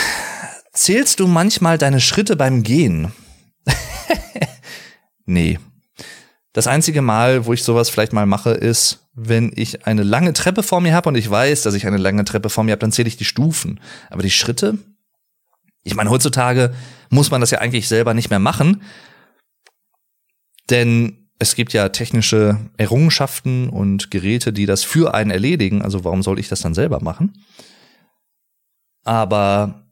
Zählst du manchmal deine Schritte beim Gehen? nee. Das einzige Mal, wo ich sowas vielleicht mal mache, ist, wenn ich eine lange Treppe vor mir habe und ich weiß, dass ich eine lange Treppe vor mir habe, dann zähle ich die Stufen. Aber die Schritte, ich meine, heutzutage muss man das ja eigentlich selber nicht mehr machen, denn es gibt ja technische Errungenschaften und Geräte, die das für einen erledigen. Also warum soll ich das dann selber machen? Aber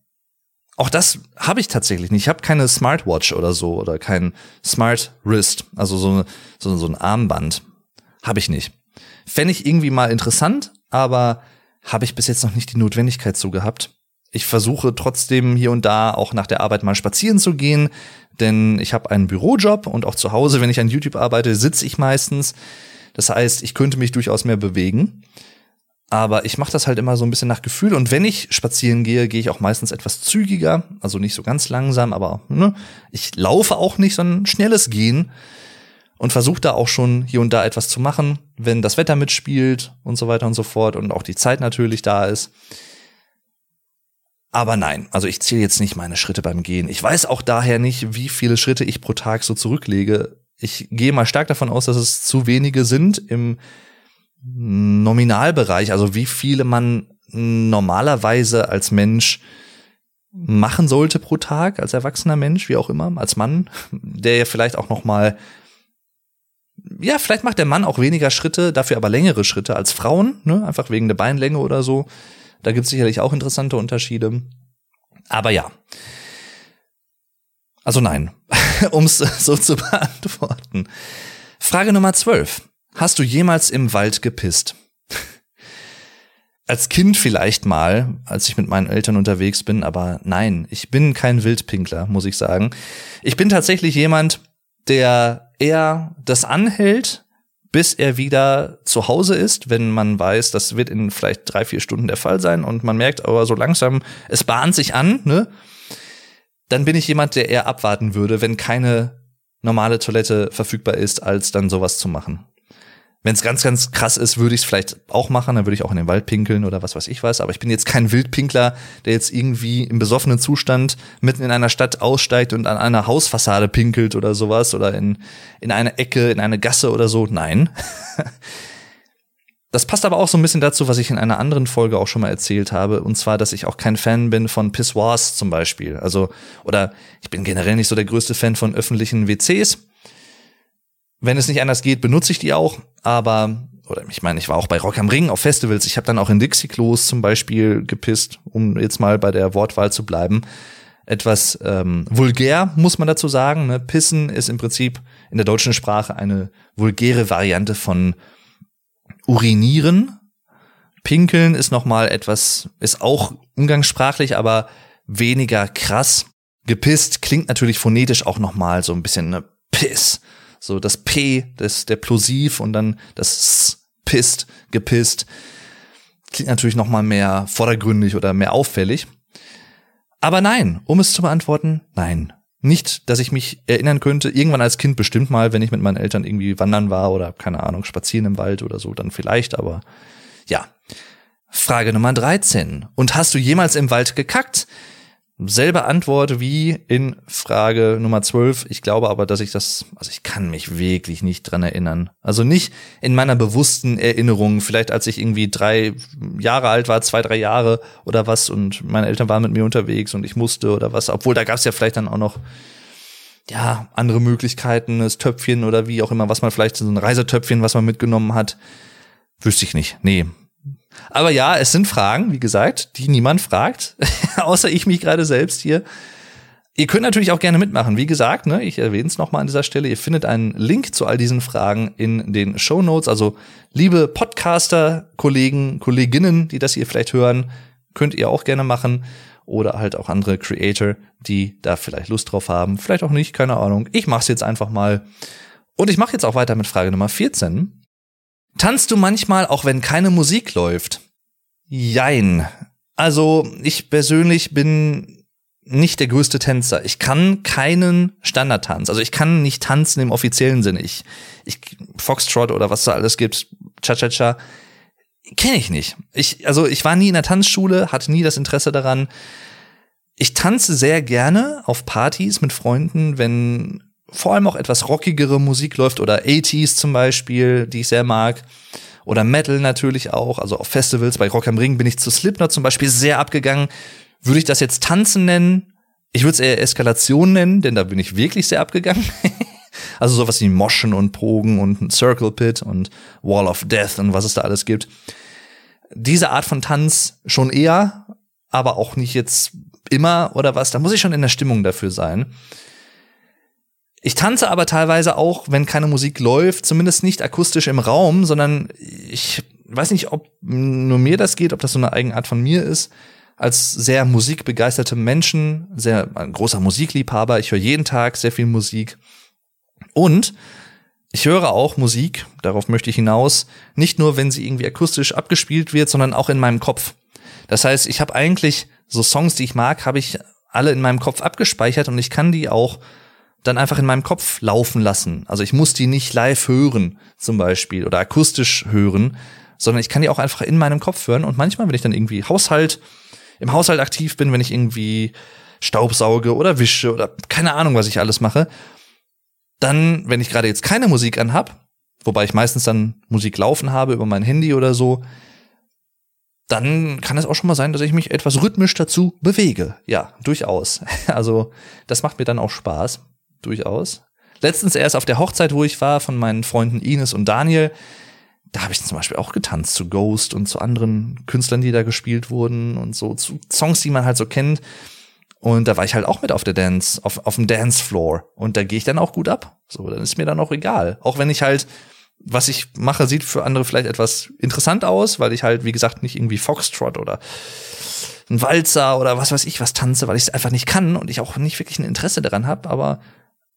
auch das habe ich tatsächlich nicht. Ich habe keine Smartwatch oder so oder kein Smart Wrist, also so, so, so ein Armband. Habe ich nicht. Fände ich irgendwie mal interessant, aber habe ich bis jetzt noch nicht die Notwendigkeit so gehabt. Ich versuche trotzdem hier und da auch nach der Arbeit mal spazieren zu gehen, denn ich habe einen Bürojob und auch zu Hause, wenn ich an YouTube arbeite, sitze ich meistens. Das heißt, ich könnte mich durchaus mehr bewegen. Aber ich mache das halt immer so ein bisschen nach Gefühl. Und wenn ich spazieren gehe, gehe ich auch meistens etwas zügiger. Also nicht so ganz langsam, aber ne, ich laufe auch nicht, sondern schnelles Gehen und versucht da auch schon hier und da etwas zu machen, wenn das Wetter mitspielt und so weiter und so fort und auch die Zeit natürlich da ist. Aber nein, also ich zähle jetzt nicht meine Schritte beim Gehen. Ich weiß auch daher nicht, wie viele Schritte ich pro Tag so zurücklege. Ich gehe mal stark davon aus, dass es zu wenige sind im Nominalbereich, also wie viele man normalerweise als Mensch machen sollte pro Tag, als erwachsener Mensch, wie auch immer, als Mann, der ja vielleicht auch noch mal ja, vielleicht macht der Mann auch weniger Schritte, dafür aber längere Schritte als Frauen, ne? einfach wegen der Beinlänge oder so. Da gibt es sicherlich auch interessante Unterschiede. Aber ja. Also nein, um es so zu beantworten. Frage Nummer 12. Hast du jemals im Wald gepisst? Als Kind vielleicht mal, als ich mit meinen Eltern unterwegs bin, aber nein, ich bin kein Wildpinkler, muss ich sagen. Ich bin tatsächlich jemand, der eher das anhält, bis er wieder zu Hause ist, wenn man weiß, das wird in vielleicht drei, vier Stunden der Fall sein und man merkt aber so langsam, es bahnt sich an, ne? Dann bin ich jemand, der eher abwarten würde, wenn keine normale Toilette verfügbar ist, als dann sowas zu machen. Wenn es ganz, ganz krass ist, würde ich es vielleicht auch machen, dann würde ich auch in den Wald pinkeln oder was weiß ich was. Aber ich bin jetzt kein Wildpinkler, der jetzt irgendwie im besoffenen Zustand mitten in einer Stadt aussteigt und an einer Hausfassade pinkelt oder sowas oder in, in eine Ecke, in eine Gasse oder so. Nein. Das passt aber auch so ein bisschen dazu, was ich in einer anderen Folge auch schon mal erzählt habe, und zwar, dass ich auch kein Fan bin von Pissoirs zum Beispiel. Also, oder ich bin generell nicht so der größte Fan von öffentlichen WCs. Wenn es nicht anders geht, benutze ich die auch. Aber, oder ich meine, ich war auch bei Rock am Ring auf Festivals. Ich habe dann auch in Dixie-Klos zum Beispiel gepisst, um jetzt mal bei der Wortwahl zu bleiben. Etwas ähm, vulgär, muss man dazu sagen. Ne? Pissen ist im Prinzip in der deutschen Sprache eine vulgäre Variante von urinieren. Pinkeln ist nochmal etwas, ist auch umgangssprachlich, aber weniger krass. Gepisst klingt natürlich phonetisch auch nochmal so ein bisschen ne, Piss. So das P, das der Plosiv und dann das S, pisst, gepisst. Klingt natürlich noch mal mehr vordergründig oder mehr auffällig. Aber nein, um es zu beantworten, nein. Nicht, dass ich mich erinnern könnte, irgendwann als Kind bestimmt mal, wenn ich mit meinen Eltern irgendwie wandern war oder keine Ahnung, spazieren im Wald oder so, dann vielleicht, aber ja. Frage Nummer 13. Und hast du jemals im Wald gekackt? Selbe Antwort wie in Frage Nummer 12. Ich glaube aber, dass ich das, also ich kann mich wirklich nicht dran erinnern. Also nicht in meiner bewussten Erinnerung, vielleicht als ich irgendwie drei Jahre alt war, zwei, drei Jahre oder was und meine Eltern waren mit mir unterwegs und ich musste oder was, obwohl da gab es ja vielleicht dann auch noch ja, andere Möglichkeiten, das Töpfchen oder wie auch immer, was man vielleicht so ein Reisetöpfchen, was man mitgenommen hat. Wüsste ich nicht. Nee, aber ja, es sind Fragen, wie gesagt, die niemand fragt, außer ich mich gerade selbst hier. Ihr könnt natürlich auch gerne mitmachen. Wie gesagt, ne, ich erwähne es nochmal an dieser Stelle. Ihr findet einen Link zu all diesen Fragen in den Show Notes. Also, liebe Podcaster, Kollegen, Kolleginnen, die das hier vielleicht hören, könnt ihr auch gerne machen. Oder halt auch andere Creator, die da vielleicht Lust drauf haben. Vielleicht auch nicht, keine Ahnung. Ich mach's jetzt einfach mal. Und ich mache jetzt auch weiter mit Frage Nummer 14. Tanzt du manchmal, auch wenn keine Musik läuft? Jein. Also ich persönlich bin nicht der größte Tänzer. Ich kann keinen Standardtanz. Also ich kann nicht tanzen im offiziellen Sinne. Ich, ich Foxtrot oder was da alles gibt, Cha-Cha-Cha, kenne ich nicht. Ich, also ich war nie in der Tanzschule, hatte nie das Interesse daran. Ich tanze sehr gerne auf Partys mit Freunden, wenn vor allem auch etwas rockigere Musik läuft oder 80s zum Beispiel, die ich sehr mag. Oder Metal natürlich auch, also auf Festivals. Bei Rock am Ring bin ich zu Slipknot zum Beispiel sehr abgegangen. Würde ich das jetzt Tanzen nennen? Ich würde es eher Eskalation nennen, denn da bin ich wirklich sehr abgegangen. also sowas wie Moschen und Pogen und Circle Pit und Wall of Death und was es da alles gibt. Diese Art von Tanz schon eher, aber auch nicht jetzt immer oder was. Da muss ich schon in der Stimmung dafür sein. Ich tanze aber teilweise auch, wenn keine Musik läuft, zumindest nicht akustisch im Raum, sondern ich weiß nicht, ob nur mir das geht, ob das so eine Eigenart von mir ist. Als sehr musikbegeisterte Menschen, sehr großer Musikliebhaber, ich höre jeden Tag sehr viel Musik. Und ich höre auch Musik, darauf möchte ich hinaus, nicht nur, wenn sie irgendwie akustisch abgespielt wird, sondern auch in meinem Kopf. Das heißt, ich habe eigentlich so Songs, die ich mag, habe ich alle in meinem Kopf abgespeichert und ich kann die auch dann einfach in meinem Kopf laufen lassen. Also ich muss die nicht live hören, zum Beispiel, oder akustisch hören, sondern ich kann die auch einfach in meinem Kopf hören. Und manchmal, wenn ich dann irgendwie Haushalt, im Haushalt aktiv bin, wenn ich irgendwie Staubsauge oder wische oder keine Ahnung, was ich alles mache, dann, wenn ich gerade jetzt keine Musik anhab, wobei ich meistens dann Musik laufen habe über mein Handy oder so, dann kann es auch schon mal sein, dass ich mich etwas rhythmisch dazu bewege. Ja, durchaus. Also das macht mir dann auch Spaß durchaus. Letztens erst auf der Hochzeit, wo ich war, von meinen Freunden Ines und Daniel, da habe ich zum Beispiel auch getanzt zu Ghost und zu anderen Künstlern, die da gespielt wurden und so zu Songs, die man halt so kennt. Und da war ich halt auch mit auf der Dance, auf, auf dem Dancefloor. Und da gehe ich dann auch gut ab. So, dann ist mir dann auch egal. Auch wenn ich halt, was ich mache, sieht für andere vielleicht etwas interessant aus, weil ich halt, wie gesagt, nicht irgendwie Foxtrot oder ein Walzer oder was weiß ich was tanze, weil ich es einfach nicht kann und ich auch nicht wirklich ein Interesse daran habe. Aber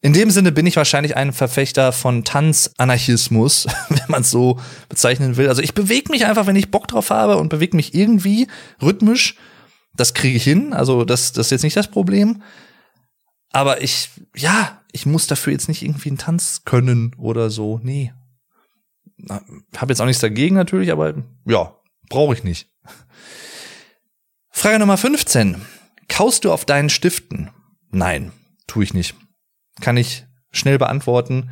in dem Sinne bin ich wahrscheinlich ein Verfechter von Tanzanarchismus, wenn man es so bezeichnen will. Also ich bewege mich einfach, wenn ich Bock drauf habe und bewege mich irgendwie rhythmisch. Das kriege ich hin. Also das, das ist jetzt nicht das Problem. Aber ich, ja, ich muss dafür jetzt nicht irgendwie einen Tanz können oder so. Nee. Hab jetzt auch nichts dagegen natürlich, aber ja, brauche ich nicht. Frage Nummer 15. Kaust du auf deinen Stiften? Nein, tue ich nicht. Kann ich schnell beantworten.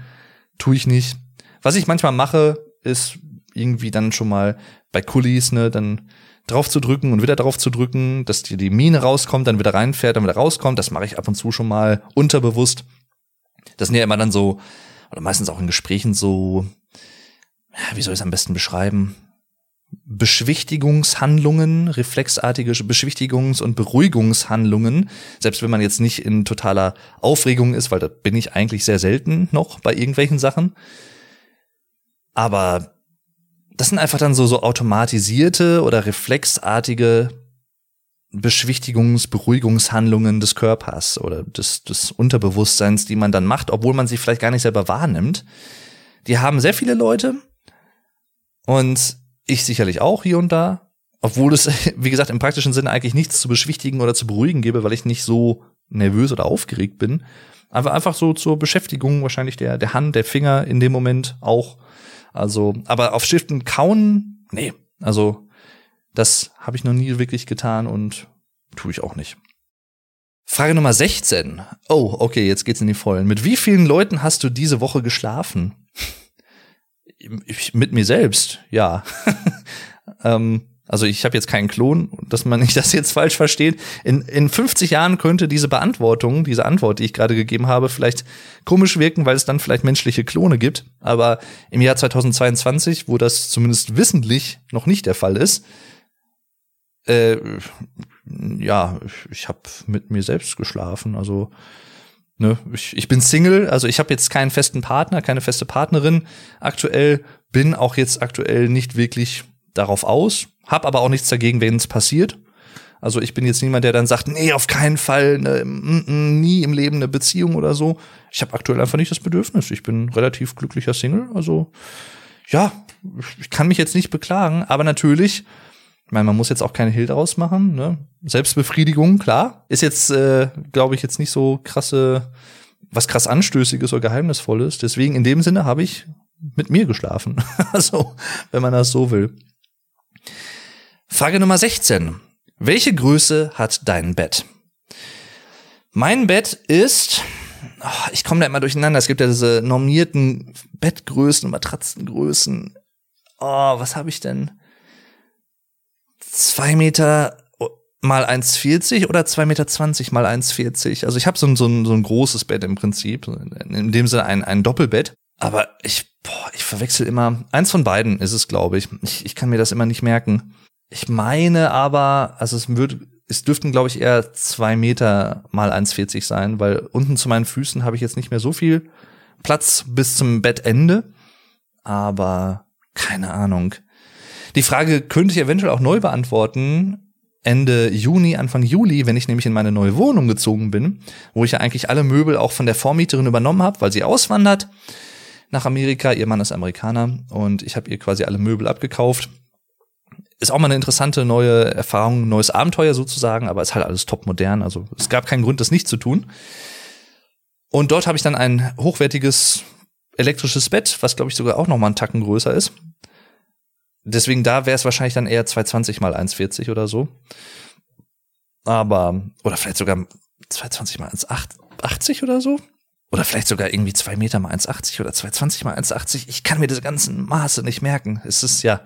Tue ich nicht. Was ich manchmal mache, ist irgendwie dann schon mal bei Kulis, ne, dann drauf zu drücken und wieder drauf zu drücken, dass dir die Mine rauskommt, dann wieder reinfährt, dann wieder rauskommt. Das mache ich ab und zu schon mal unterbewusst. Das sind ja immer dann so, oder meistens auch in Gesprächen so, wie soll ich es am besten beschreiben? Beschwichtigungshandlungen, reflexartige Beschwichtigungs- und Beruhigungshandlungen, selbst wenn man jetzt nicht in totaler Aufregung ist, weil da bin ich eigentlich sehr selten noch bei irgendwelchen Sachen. Aber das sind einfach dann so, so automatisierte oder reflexartige Beschwichtigungs-, Beruhigungshandlungen des Körpers oder des, des Unterbewusstseins, die man dann macht, obwohl man sie vielleicht gar nicht selber wahrnimmt. Die haben sehr viele Leute und ich sicherlich auch hier und da. Obwohl es, wie gesagt, im praktischen Sinne eigentlich nichts zu beschwichtigen oder zu beruhigen gebe, weil ich nicht so nervös oder aufgeregt bin. Aber einfach so zur Beschäftigung wahrscheinlich der, der Hand, der Finger in dem Moment auch. Also, aber auf Stiften kauen, nee. Also, das habe ich noch nie wirklich getan und tue ich auch nicht. Frage Nummer 16. Oh, okay, jetzt geht's in die Vollen. Mit wie vielen Leuten hast du diese Woche geschlafen? Ich, mit mir selbst, ja. ähm, also ich habe jetzt keinen Klon, dass man nicht das jetzt falsch versteht. In, in 50 Jahren könnte diese Beantwortung, diese Antwort, die ich gerade gegeben habe, vielleicht komisch wirken, weil es dann vielleicht menschliche Klone gibt. Aber im Jahr 2022, wo das zumindest wissentlich noch nicht der Fall ist, äh, ja, ich habe mit mir selbst geschlafen. Also ne, ich, ich bin Single, also ich habe jetzt keinen festen Partner, keine feste Partnerin. Aktuell bin auch jetzt aktuell nicht wirklich darauf aus, hab aber auch nichts dagegen, wenn es passiert. Also ich bin jetzt niemand, der dann sagt, nee, auf keinen Fall, ne, nie im Leben eine Beziehung oder so. Ich habe aktuell einfach nicht das Bedürfnis. Ich bin relativ glücklicher Single. Also ja, ich kann mich jetzt nicht beklagen, aber natürlich ich meine, man muss jetzt auch keine Hill daraus machen. Ne? Selbstbefriedigung, klar. Ist jetzt, äh, glaube ich, jetzt nicht so krasse, was krass Anstößiges oder Geheimnisvolles. Deswegen in dem Sinne habe ich mit mir geschlafen. also, wenn man das so will. Frage Nummer 16. Welche Größe hat dein Bett? Mein Bett ist, oh, ich komme da immer durcheinander. Es gibt ja diese normierten Bettgrößen, Matratzengrößen. Oh, was habe ich denn? Zwei Meter mal 1,40 oder zwei Meter zwanzig mal 1,40. Also ich habe so ein, so, ein, so ein großes Bett im Prinzip, in dem Sinne ein, ein Doppelbett. Aber ich, boah, ich verwechsel immer, eins von beiden ist es, glaube ich. ich. Ich kann mir das immer nicht merken. Ich meine aber, also es würde, es dürften, glaube ich, eher zwei Meter mal 1,40 sein, weil unten zu meinen Füßen habe ich jetzt nicht mehr so viel Platz bis zum Bettende. Aber keine Ahnung. Die Frage könnte ich eventuell auch neu beantworten. Ende Juni, Anfang Juli, wenn ich nämlich in meine neue Wohnung gezogen bin, wo ich ja eigentlich alle Möbel auch von der Vormieterin übernommen habe, weil sie auswandert nach Amerika. Ihr Mann ist Amerikaner und ich habe ihr quasi alle Möbel abgekauft. Ist auch mal eine interessante neue Erfahrung, neues Abenteuer sozusagen, aber ist halt alles top modern. Also es gab keinen Grund, das nicht zu tun. Und dort habe ich dann ein hochwertiges elektrisches Bett, was glaube ich sogar auch noch mal einen Tacken größer ist. Deswegen da wäre es wahrscheinlich dann eher 220 mal 1,40 oder so. Aber, oder vielleicht sogar 220 mal 1,80 oder so. Oder vielleicht sogar irgendwie 2 Meter mal 1,80 oder 220 mal 1,80. Ich kann mir diese ganzen Maße nicht merken. Es ist ja.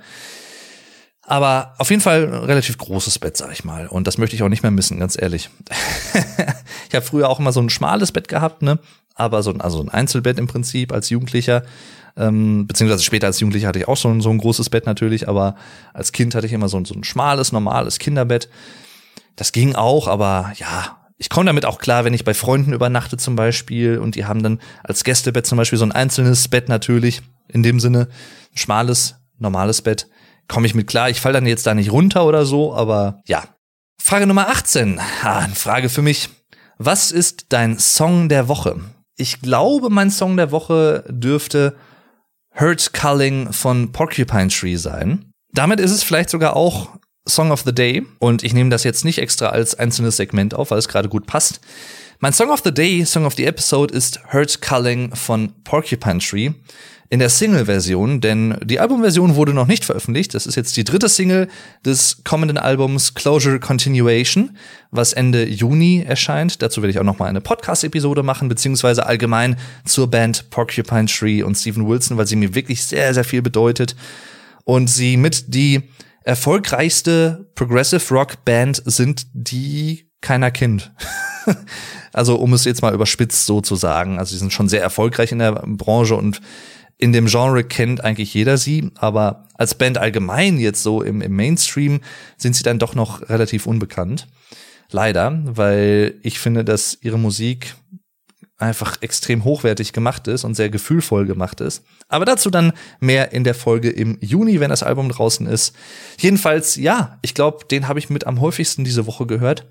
Aber auf jeden Fall relativ großes Bett, sag ich mal. Und das möchte ich auch nicht mehr missen, ganz ehrlich. ich habe früher auch immer so ein schmales Bett gehabt, ne? Aber so ein, also ein Einzelbett im Prinzip als Jugendlicher. Ähm, beziehungsweise später als Jugendlicher hatte ich auch schon so ein großes Bett natürlich, aber als Kind hatte ich immer so, so ein schmales, normales Kinderbett. Das ging auch, aber ja, ich komme damit auch klar, wenn ich bei Freunden übernachte zum Beispiel und die haben dann als Gästebett zum Beispiel so ein einzelnes Bett natürlich, in dem Sinne, ein schmales, normales Bett, komme ich mit klar. Ich falle dann jetzt da nicht runter oder so, aber ja. Frage Nummer 18. Ah, eine Frage für mich. Was ist dein Song der Woche? Ich glaube, mein Song der Woche dürfte Hurt Culling von Porcupine Tree sein. Damit ist es vielleicht sogar auch Song of the Day. Und ich nehme das jetzt nicht extra als einzelnes Segment auf, weil es gerade gut passt. Mein Song of the Day, Song of the Episode ist Hurt Culling von Porcupine Tree in der Single-Version, denn die Albumversion wurde noch nicht veröffentlicht. Das ist jetzt die dritte Single des kommenden Albums Closure Continuation, was Ende Juni erscheint. Dazu werde ich auch noch mal eine Podcast-Episode machen, beziehungsweise allgemein zur Band Porcupine Tree und Steven Wilson, weil sie mir wirklich sehr, sehr viel bedeutet und sie mit die erfolgreichste Progressive Rock Band sind, die keiner kennt. also um es jetzt mal überspitzt so zu sagen. Also sie sind schon sehr erfolgreich in der Branche und in dem Genre kennt eigentlich jeder sie, aber als Band allgemein jetzt so im, im Mainstream sind sie dann doch noch relativ unbekannt. Leider, weil ich finde, dass ihre Musik einfach extrem hochwertig gemacht ist und sehr gefühlvoll gemacht ist. Aber dazu dann mehr in der Folge im Juni, wenn das Album draußen ist. Jedenfalls, ja, ich glaube, den habe ich mit am häufigsten diese Woche gehört.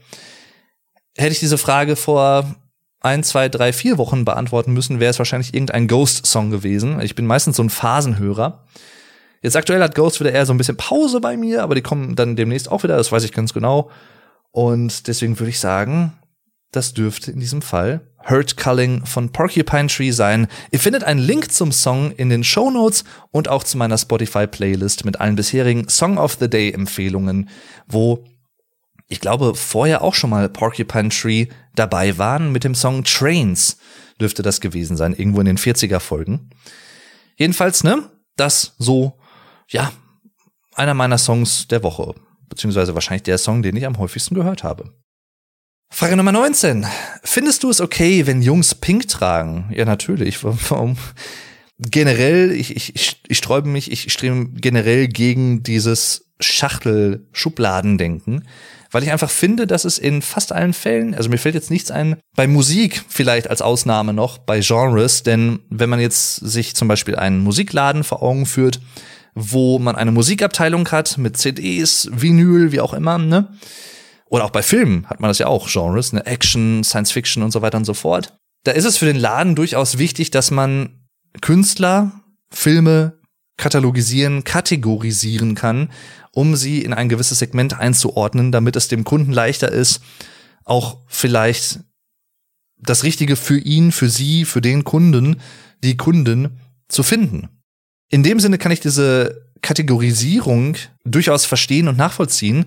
Hätte ich diese Frage vor ein, zwei, drei, vier Wochen beantworten müssen, wäre es wahrscheinlich irgendein Ghost-Song gewesen. Ich bin meistens so ein Phasenhörer. Jetzt aktuell hat Ghost wieder eher so ein bisschen Pause bei mir, aber die kommen dann demnächst auch wieder, das weiß ich ganz genau. Und deswegen würde ich sagen, das dürfte in diesem Fall Hurt Culling von Porcupine Tree sein. Ihr findet einen Link zum Song in den Show Notes und auch zu meiner Spotify Playlist mit allen bisherigen Song of the Day Empfehlungen, wo ich glaube, vorher auch schon mal Porcupine Tree dabei waren mit dem Song Trains. Dürfte das gewesen sein, irgendwo in den 40er Folgen. Jedenfalls, ne? Das so, ja, einer meiner Songs der Woche. Beziehungsweise wahrscheinlich der Song, den ich am häufigsten gehört habe. Frage Nummer 19. Findest du es okay, wenn Jungs Pink tragen? Ja, natürlich. Warum? Generell, ich, ich, ich, sträube mich, ich strebe generell gegen dieses Schachtel-Schubladendenken, weil ich einfach finde, dass es in fast allen Fällen, also mir fällt jetzt nichts ein, bei Musik vielleicht als Ausnahme noch, bei Genres, denn wenn man jetzt sich zum Beispiel einen Musikladen vor Augen führt, wo man eine Musikabteilung hat mit CDs, Vinyl, wie auch immer, ne? Oder auch bei Filmen hat man das ja auch, Genres, ne? Action, Science Fiction und so weiter und so fort. Da ist es für den Laden durchaus wichtig, dass man Künstler, Filme katalogisieren, kategorisieren kann, um sie in ein gewisses Segment einzuordnen, damit es dem Kunden leichter ist, auch vielleicht das Richtige für ihn, für sie, für den Kunden, die Kunden zu finden. In dem Sinne kann ich diese Kategorisierung durchaus verstehen und nachvollziehen.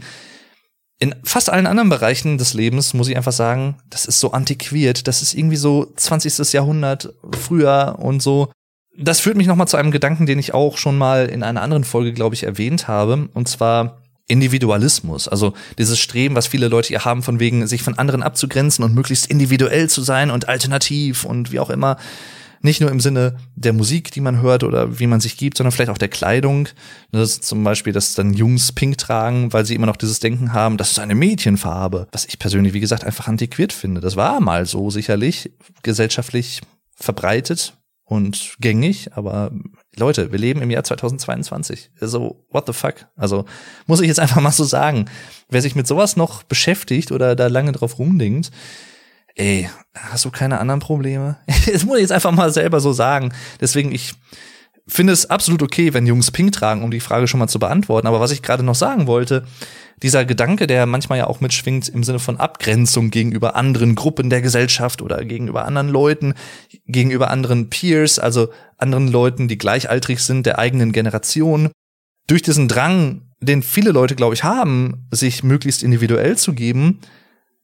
In fast allen anderen Bereichen des Lebens muss ich einfach sagen, das ist so antiquiert, das ist irgendwie so 20. Jahrhundert früher und so das führt mich nochmal zu einem Gedanken, den ich auch schon mal in einer anderen Folge, glaube ich, erwähnt habe. Und zwar Individualismus. Also dieses Streben, was viele Leute hier haben, von wegen sich von anderen abzugrenzen und möglichst individuell zu sein und alternativ und wie auch immer. Nicht nur im Sinne der Musik, die man hört oder wie man sich gibt, sondern vielleicht auch der Kleidung. Das ist zum Beispiel, dass dann Jungs pink tragen, weil sie immer noch dieses Denken haben, das ist eine Mädchenfarbe. Was ich persönlich, wie gesagt, einfach antiquiert finde. Das war mal so sicherlich gesellschaftlich verbreitet, und gängig, aber Leute, wir leben im Jahr 2022. Also, what the fuck? Also, muss ich jetzt einfach mal so sagen. Wer sich mit sowas noch beschäftigt oder da lange drauf rumdenkt, ey, hast du keine anderen Probleme? das muss ich jetzt einfach mal selber so sagen. Deswegen, ich finde es absolut okay, wenn Jungs pink tragen, um die Frage schon mal zu beantworten. Aber was ich gerade noch sagen wollte, dieser Gedanke, der manchmal ja auch mitschwingt im Sinne von Abgrenzung gegenüber anderen Gruppen der Gesellschaft oder gegenüber anderen Leuten, gegenüber anderen Peers, also anderen Leuten, die gleichaltrig sind, der eigenen Generation. Durch diesen Drang, den viele Leute, glaube ich, haben, sich möglichst individuell zu geben,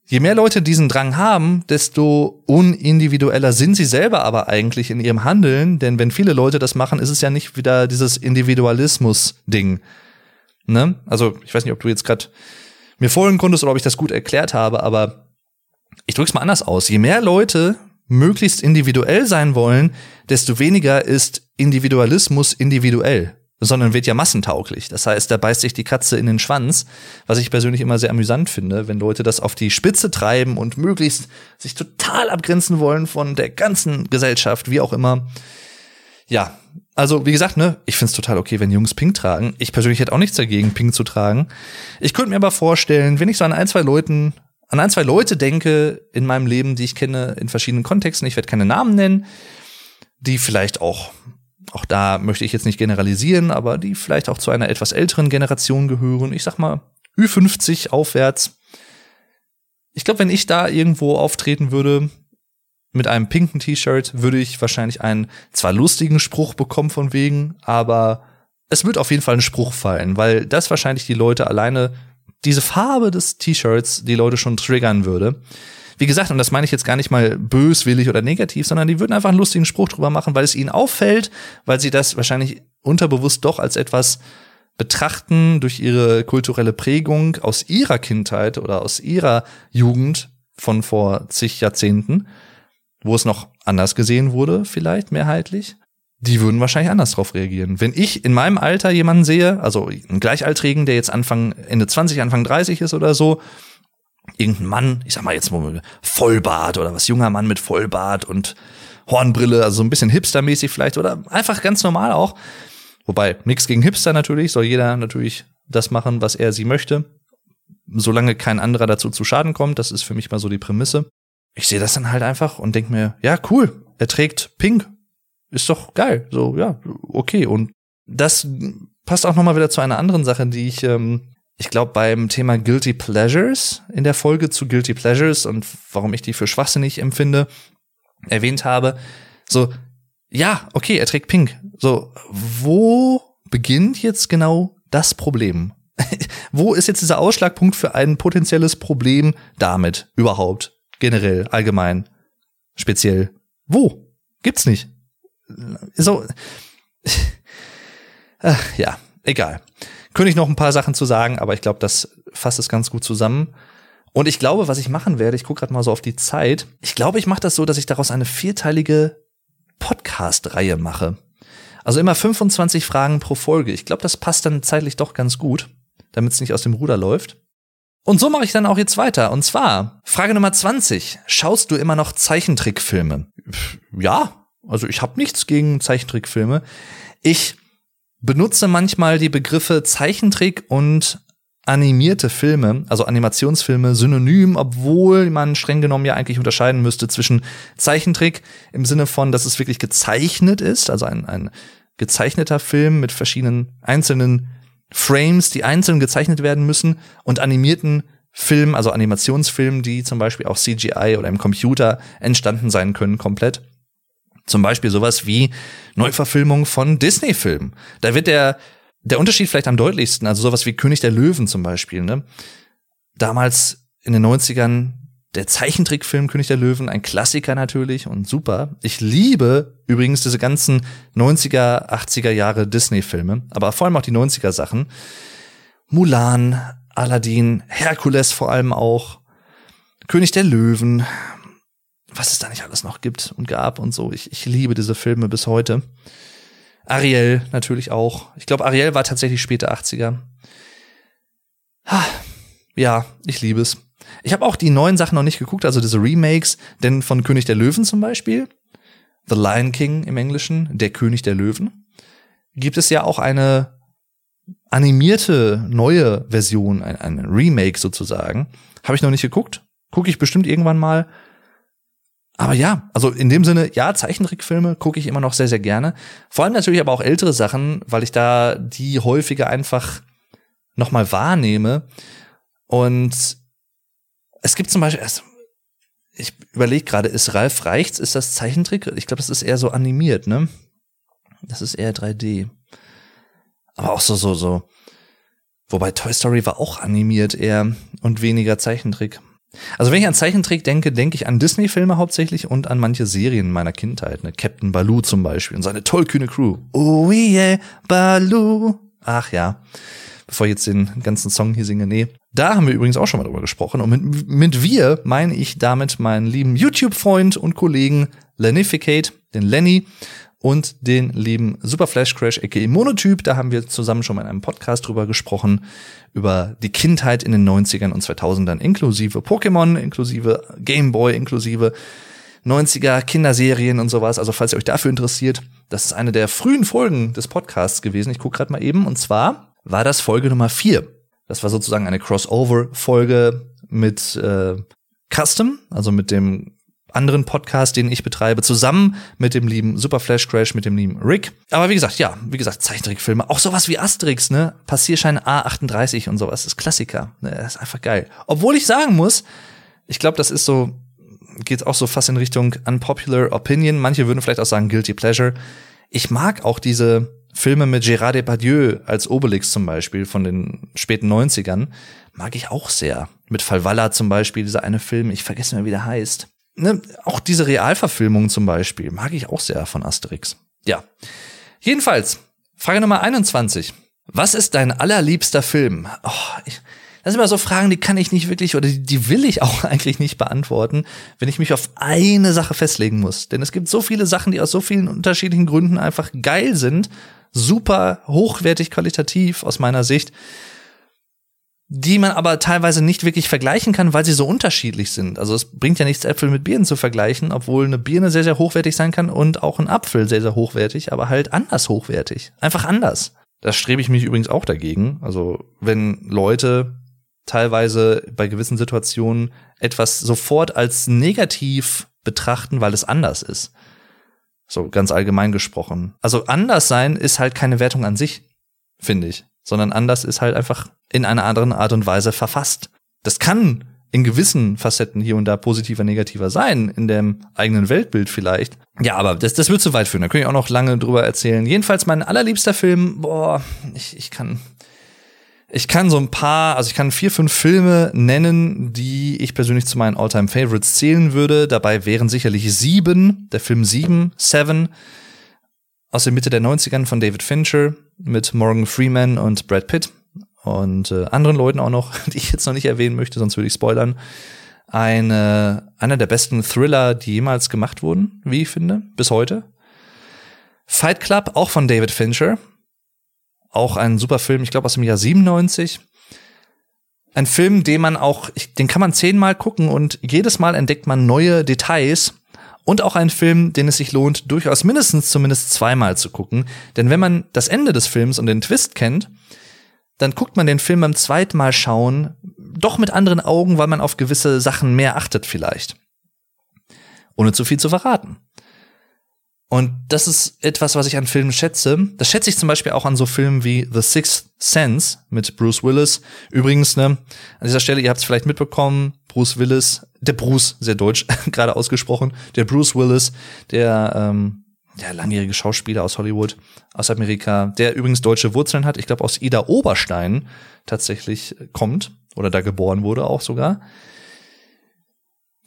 Je mehr Leute diesen Drang haben, desto unindividueller sind sie selber aber eigentlich in ihrem Handeln, denn wenn viele Leute das machen, ist es ja nicht wieder dieses Individualismus-Ding. Ne? Also, ich weiß nicht, ob du jetzt gerade mir folgen konntest oder ob ich das gut erklärt habe, aber ich drück's mal anders aus. Je mehr Leute möglichst individuell sein wollen, desto weniger ist Individualismus individuell, sondern wird ja massentauglich. Das heißt, da beißt sich die Katze in den Schwanz, was ich persönlich immer sehr amüsant finde, wenn Leute das auf die Spitze treiben und möglichst sich total abgrenzen wollen von der ganzen Gesellschaft, wie auch immer. Ja, also wie gesagt, ne, ich find's total okay, wenn Jungs Pink tragen. Ich persönlich hätte auch nichts dagegen, Pink zu tragen. Ich könnte mir aber vorstellen, wenn ich so an ein, zwei Leuten, an ein, zwei Leute denke in meinem Leben, die ich kenne in verschiedenen Kontexten, ich werde keine Namen nennen, die vielleicht auch, auch da möchte ich jetzt nicht generalisieren, aber die vielleicht auch zu einer etwas älteren Generation gehören. Ich sag mal, Ü50 aufwärts. Ich glaube, wenn ich da irgendwo auftreten würde, mit einem pinken T-Shirt würde ich wahrscheinlich einen zwar lustigen Spruch bekommen von wegen, aber es wird auf jeden Fall ein Spruch fallen, weil das wahrscheinlich die Leute alleine diese Farbe des T-Shirts die Leute schon triggern würde. Wie gesagt, und das meine ich jetzt gar nicht mal böswillig oder negativ, sondern die würden einfach einen lustigen Spruch drüber machen, weil es ihnen auffällt, weil sie das wahrscheinlich unterbewusst doch als etwas betrachten durch ihre kulturelle Prägung aus ihrer Kindheit oder aus ihrer Jugend von vor zig Jahrzehnten wo es noch anders gesehen wurde, vielleicht mehrheitlich, die würden wahrscheinlich anders drauf reagieren. Wenn ich in meinem Alter jemanden sehe, also einen Gleichaltrigen, der jetzt Anfang, Ende 20, Anfang 30 ist oder so, irgendein Mann, ich sag mal jetzt mal Vollbart oder was, junger Mann mit Vollbart und Hornbrille, also so ein bisschen hipstermäßig vielleicht oder einfach ganz normal auch. Wobei, nichts gegen Hipster natürlich, soll jeder natürlich das machen, was er sie möchte. Solange kein anderer dazu zu Schaden kommt, das ist für mich mal so die Prämisse ich sehe das dann halt einfach und denk mir, ja, cool, er trägt pink. Ist doch geil. So, ja, okay. Und das passt auch nochmal wieder zu einer anderen Sache, die ich, ähm, ich glaube, beim Thema Guilty Pleasures in der Folge zu Guilty Pleasures und warum ich die für schwachsinnig empfinde, erwähnt habe. So, ja, okay, er trägt pink. So, wo beginnt jetzt genau das Problem? Wo ist jetzt dieser Ausschlagpunkt für ein potenzielles Problem damit überhaupt? Generell, allgemein, speziell. Wo? Gibt's nicht. So. Ja, egal. Könnte ich noch ein paar Sachen zu sagen, aber ich glaube, das fasst es ganz gut zusammen. Und ich glaube, was ich machen werde, ich gucke gerade mal so auf die Zeit. Ich glaube, ich mache das so, dass ich daraus eine vierteilige Podcast-Reihe mache. Also immer 25 Fragen pro Folge. Ich glaube, das passt dann zeitlich doch ganz gut, damit es nicht aus dem Ruder läuft. Und so mache ich dann auch jetzt weiter. Und zwar Frage Nummer 20. Schaust du immer noch Zeichentrickfilme? Ja, also ich habe nichts gegen Zeichentrickfilme. Ich benutze manchmal die Begriffe Zeichentrick und animierte Filme, also Animationsfilme, synonym, obwohl man streng genommen ja eigentlich unterscheiden müsste zwischen Zeichentrick im Sinne von, dass es wirklich gezeichnet ist, also ein, ein gezeichneter Film mit verschiedenen einzelnen Frames, die einzeln gezeichnet werden müssen, und animierten Filmen, also Animationsfilmen, die zum Beispiel auch CGI oder im Computer entstanden sein können, komplett. Zum Beispiel sowas wie Neuverfilmung von Disney-Filmen. Da wird der der Unterschied vielleicht am deutlichsten, also sowas wie König der Löwen zum Beispiel, ne? Damals in den 90ern der Zeichentrickfilm König der Löwen, ein Klassiker natürlich und super. Ich liebe übrigens diese ganzen 90er, 80er Jahre Disney-Filme, aber vor allem auch die 90er Sachen. Mulan, Aladdin, Herkules vor allem auch, König der Löwen, was es da nicht alles noch gibt und gab und so. Ich, ich liebe diese Filme bis heute. Ariel natürlich auch. Ich glaube, Ariel war tatsächlich späte 80er. Ja, ich liebe es. Ich habe auch die neuen Sachen noch nicht geguckt, also diese Remakes, denn von König der Löwen zum Beispiel, The Lion King im Englischen, der König der Löwen, gibt es ja auch eine animierte neue Version, ein, ein Remake sozusagen. Habe ich noch nicht geguckt. Gucke ich bestimmt irgendwann mal. Aber ja, also in dem Sinne, ja, Zeichentrickfilme gucke ich immer noch sehr, sehr gerne. Vor allem natürlich aber auch ältere Sachen, weil ich da die häufiger einfach nochmal wahrnehme. Und es gibt zum Beispiel, also ich überlege gerade, ist Ralf Reichts, ist das Zeichentrick? Ich glaube, das ist eher so animiert, ne? Das ist eher 3D. Aber auch so, so, so. Wobei Toy Story war auch animiert eher und weniger Zeichentrick. Also wenn ich an Zeichentrick denke, denke ich an Disney-Filme hauptsächlich und an manche Serien meiner Kindheit. Ne? Captain Baloo zum Beispiel und seine tollkühne Crew. Oh yeah, Baloo. Ach ja. Bevor ich jetzt den ganzen Song hier singe, nee. Da haben wir übrigens auch schon mal drüber gesprochen. Und mit, mit wir meine ich damit meinen lieben YouTube-Freund und Kollegen Lenificate, den Lenny und den lieben Super Flash Crash aka Monotyp. Da haben wir zusammen schon mal in einem Podcast drüber gesprochen, über die Kindheit in den 90ern und 2000ern, inklusive Pokémon, inklusive Game Boy, inklusive 90er Kinderserien und sowas. Also falls ihr euch dafür interessiert, das ist eine der frühen Folgen des Podcasts gewesen. Ich gucke gerade mal eben. Und zwar war das Folge Nummer vier. Das war sozusagen eine Crossover-Folge mit äh, Custom, also mit dem anderen Podcast, den ich betreibe, zusammen mit dem lieben Super Flash Crash, mit dem lieben Rick. Aber wie gesagt, ja, wie gesagt, Zeichentrickfilme, auch sowas wie Asterix, ne? Passierschein A38 und sowas, ist Klassiker. Ne? Das ist einfach geil. Obwohl ich sagen muss, ich glaube, das ist so, geht auch so fast in Richtung unpopular opinion. Manche würden vielleicht auch sagen guilty pleasure. Ich mag auch diese Filme mit Gérard Depardieu als Obelix zum Beispiel von den späten 90ern, mag ich auch sehr. Mit Falwalla zum Beispiel, dieser eine Film, ich vergesse mir, wie der heißt ne, auch diese Realverfilmung zum Beispiel mag ich auch sehr von Asterix. Ja. Jedenfalls, Frage Nummer 21. Was ist dein allerliebster Film? Oh, ich, das sind immer so Fragen, die kann ich nicht wirklich oder die, die will ich auch eigentlich nicht beantworten, wenn ich mich auf eine Sache festlegen muss. Denn es gibt so viele Sachen, die aus so vielen unterschiedlichen Gründen einfach geil sind, super hochwertig qualitativ aus meiner Sicht, die man aber teilweise nicht wirklich vergleichen kann, weil sie so unterschiedlich sind. Also es bringt ja nichts, Äpfel mit Birnen zu vergleichen, obwohl eine Birne sehr, sehr hochwertig sein kann und auch ein Apfel sehr, sehr hochwertig, aber halt anders hochwertig. Einfach anders. Das strebe ich mich übrigens auch dagegen. Also wenn Leute teilweise bei gewissen Situationen etwas sofort als negativ betrachten, weil es anders ist. So ganz allgemein gesprochen. Also anders sein ist halt keine Wertung an sich, finde ich sondern anders ist halt einfach in einer anderen Art und Weise verfasst. Das kann in gewissen Facetten hier und da positiver, negativer sein, in dem eigenen Weltbild vielleicht. Ja, aber das, das wird zu weit führen, da könnte ich auch noch lange drüber erzählen. Jedenfalls mein allerliebster Film, boah, ich, ich kann, Ich kann so ein paar, also ich kann vier, fünf Filme nennen, die ich persönlich zu meinen Alltime favorites zählen würde. Dabei wären sicherlich sieben, der Film sieben, Seven, aus der Mitte der 90ern von David Fincher mit Morgan Freeman und Brad Pitt und äh, anderen Leuten auch noch, die ich jetzt noch nicht erwähnen möchte, sonst würde ich spoilern. Eine, einer der besten Thriller, die jemals gemacht wurden, wie ich finde, bis heute. Fight Club, auch von David Fincher. Auch ein super Film, ich glaube aus dem Jahr 97. Ein Film, den man auch, den kann man zehnmal gucken und jedes Mal entdeckt man neue Details. Und auch ein Film, den es sich lohnt, durchaus mindestens zumindest zweimal zu gucken. Denn wenn man das Ende des Films und den Twist kennt, dann guckt man den Film beim zweiten Mal schauen doch mit anderen Augen, weil man auf gewisse Sachen mehr achtet vielleicht. Ohne zu viel zu verraten. Und das ist etwas, was ich an Filmen schätze. Das schätze ich zum Beispiel auch an so Filmen wie The Sixth Sense mit Bruce Willis. Übrigens, ne, an dieser Stelle, ihr habt es vielleicht mitbekommen, Bruce Willis, der Bruce, sehr deutsch gerade ausgesprochen, der Bruce Willis, der ähm, der langjährige Schauspieler aus Hollywood, aus Amerika, der übrigens deutsche Wurzeln hat, ich glaube aus Ida Oberstein tatsächlich kommt oder da geboren wurde auch sogar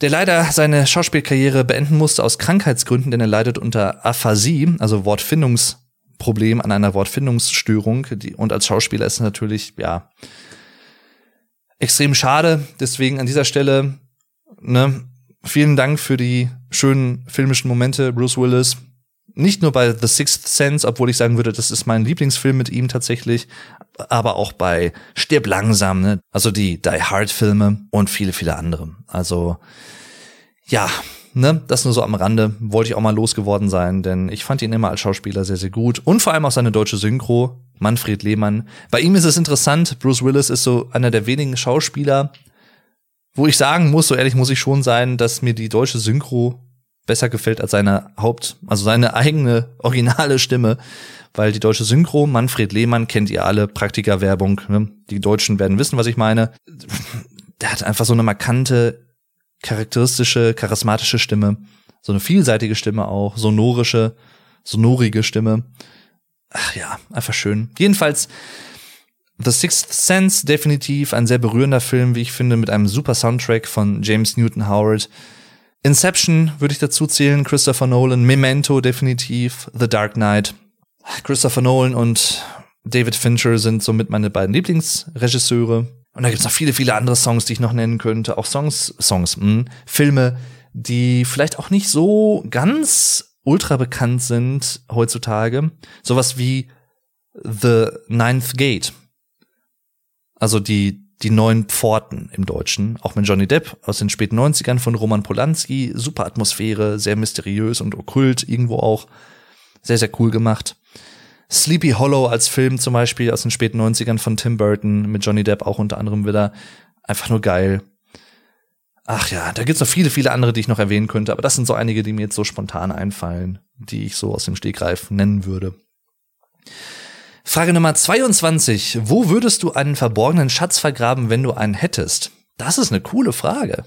der leider seine Schauspielkarriere beenden musste aus Krankheitsgründen, denn er leidet unter Aphasie, also Wortfindungsproblem an einer Wortfindungsstörung. Und als Schauspieler ist natürlich, ja, extrem schade. Deswegen an dieser Stelle, ne, vielen Dank für die schönen filmischen Momente, Bruce Willis nicht nur bei The Sixth Sense, obwohl ich sagen würde, das ist mein Lieblingsfilm mit ihm tatsächlich, aber auch bei Stirb langsam, ne? also die Die Hard Filme und viele, viele andere. Also ja, ne, das nur so am Rande, wollte ich auch mal losgeworden sein, denn ich fand ihn immer als Schauspieler sehr, sehr gut und vor allem auch seine deutsche Synchro, Manfred Lehmann. Bei ihm ist es interessant, Bruce Willis ist so einer der wenigen Schauspieler, wo ich sagen muss, so ehrlich muss ich schon sein, dass mir die deutsche Synchro besser gefällt als seine Haupt, also seine eigene originale Stimme, weil die deutsche Synchro, Manfred Lehmann kennt ihr alle, Praktikerwerbung, ne? die Deutschen werden wissen, was ich meine. Der hat einfach so eine markante, charakteristische, charismatische Stimme, so eine vielseitige Stimme auch, sonorische, sonorige Stimme. Ach ja, einfach schön. Jedenfalls The Sixth Sense definitiv ein sehr berührender Film, wie ich finde, mit einem super Soundtrack von James Newton Howard. Inception würde ich dazu zählen, Christopher Nolan, Memento definitiv, The Dark Knight. Christopher Nolan und David Fincher sind somit meine beiden Lieblingsregisseure. Und da gibt's noch viele, viele andere Songs, die ich noch nennen könnte. Auch Songs, Songs, mh, hm, Filme, die vielleicht auch nicht so ganz ultra bekannt sind heutzutage. Sowas wie The Ninth Gate. Also die die neuen Pforten im Deutschen, auch mit Johnny Depp aus den späten 90ern von Roman Polanski, super Atmosphäre, sehr mysteriös und okkult irgendwo auch, sehr, sehr cool gemacht. Sleepy Hollow als Film zum Beispiel aus den späten 90ern von Tim Burton mit Johnny Depp auch unter anderem wieder, einfach nur geil. Ach ja, da gibt's noch viele, viele andere, die ich noch erwähnen könnte, aber das sind so einige, die mir jetzt so spontan einfallen, die ich so aus dem Stegreif nennen würde. Frage Nummer 22. Wo würdest du einen verborgenen Schatz vergraben, wenn du einen hättest? Das ist eine coole Frage.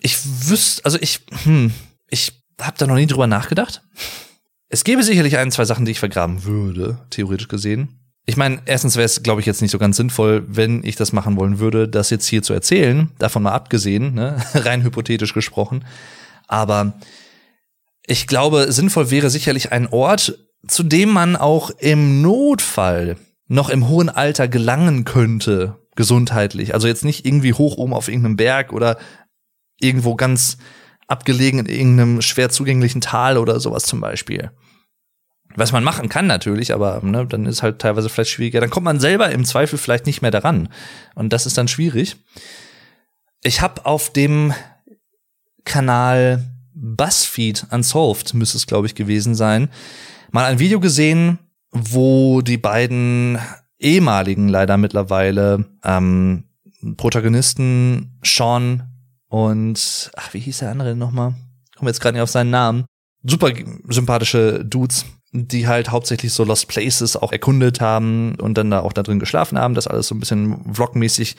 Ich wüsste, also ich, hm, ich habe da noch nie drüber nachgedacht. Es gäbe sicherlich ein, zwei Sachen, die ich vergraben würde, theoretisch gesehen. Ich meine, erstens wäre es, glaube ich, jetzt nicht so ganz sinnvoll, wenn ich das machen wollen würde, das jetzt hier zu erzählen, davon mal abgesehen, ne? rein hypothetisch gesprochen. Aber ich glaube, sinnvoll wäre sicherlich ein Ort, zu dem man auch im Notfall noch im hohen Alter gelangen könnte, gesundheitlich. Also jetzt nicht irgendwie hoch oben auf irgendeinem Berg oder irgendwo ganz abgelegen in irgendeinem schwer zugänglichen Tal oder sowas zum Beispiel. Was man machen kann natürlich, aber ne, dann ist halt teilweise vielleicht schwieriger. Dann kommt man selber im Zweifel vielleicht nicht mehr daran. Und das ist dann schwierig. Ich habe auf dem Kanal BuzzFeed Unsolved, müsste es, glaube ich, gewesen sein, mal ein Video gesehen, wo die beiden ehemaligen, leider mittlerweile, ähm, Protagonisten Sean und, ach, wie hieß der andere nochmal? Komme jetzt gerade nicht auf seinen Namen. Super sympathische Dudes, die halt hauptsächlich so Lost Places auch erkundet haben und dann da auch da drin geschlafen haben, das alles so ein bisschen vlogmäßig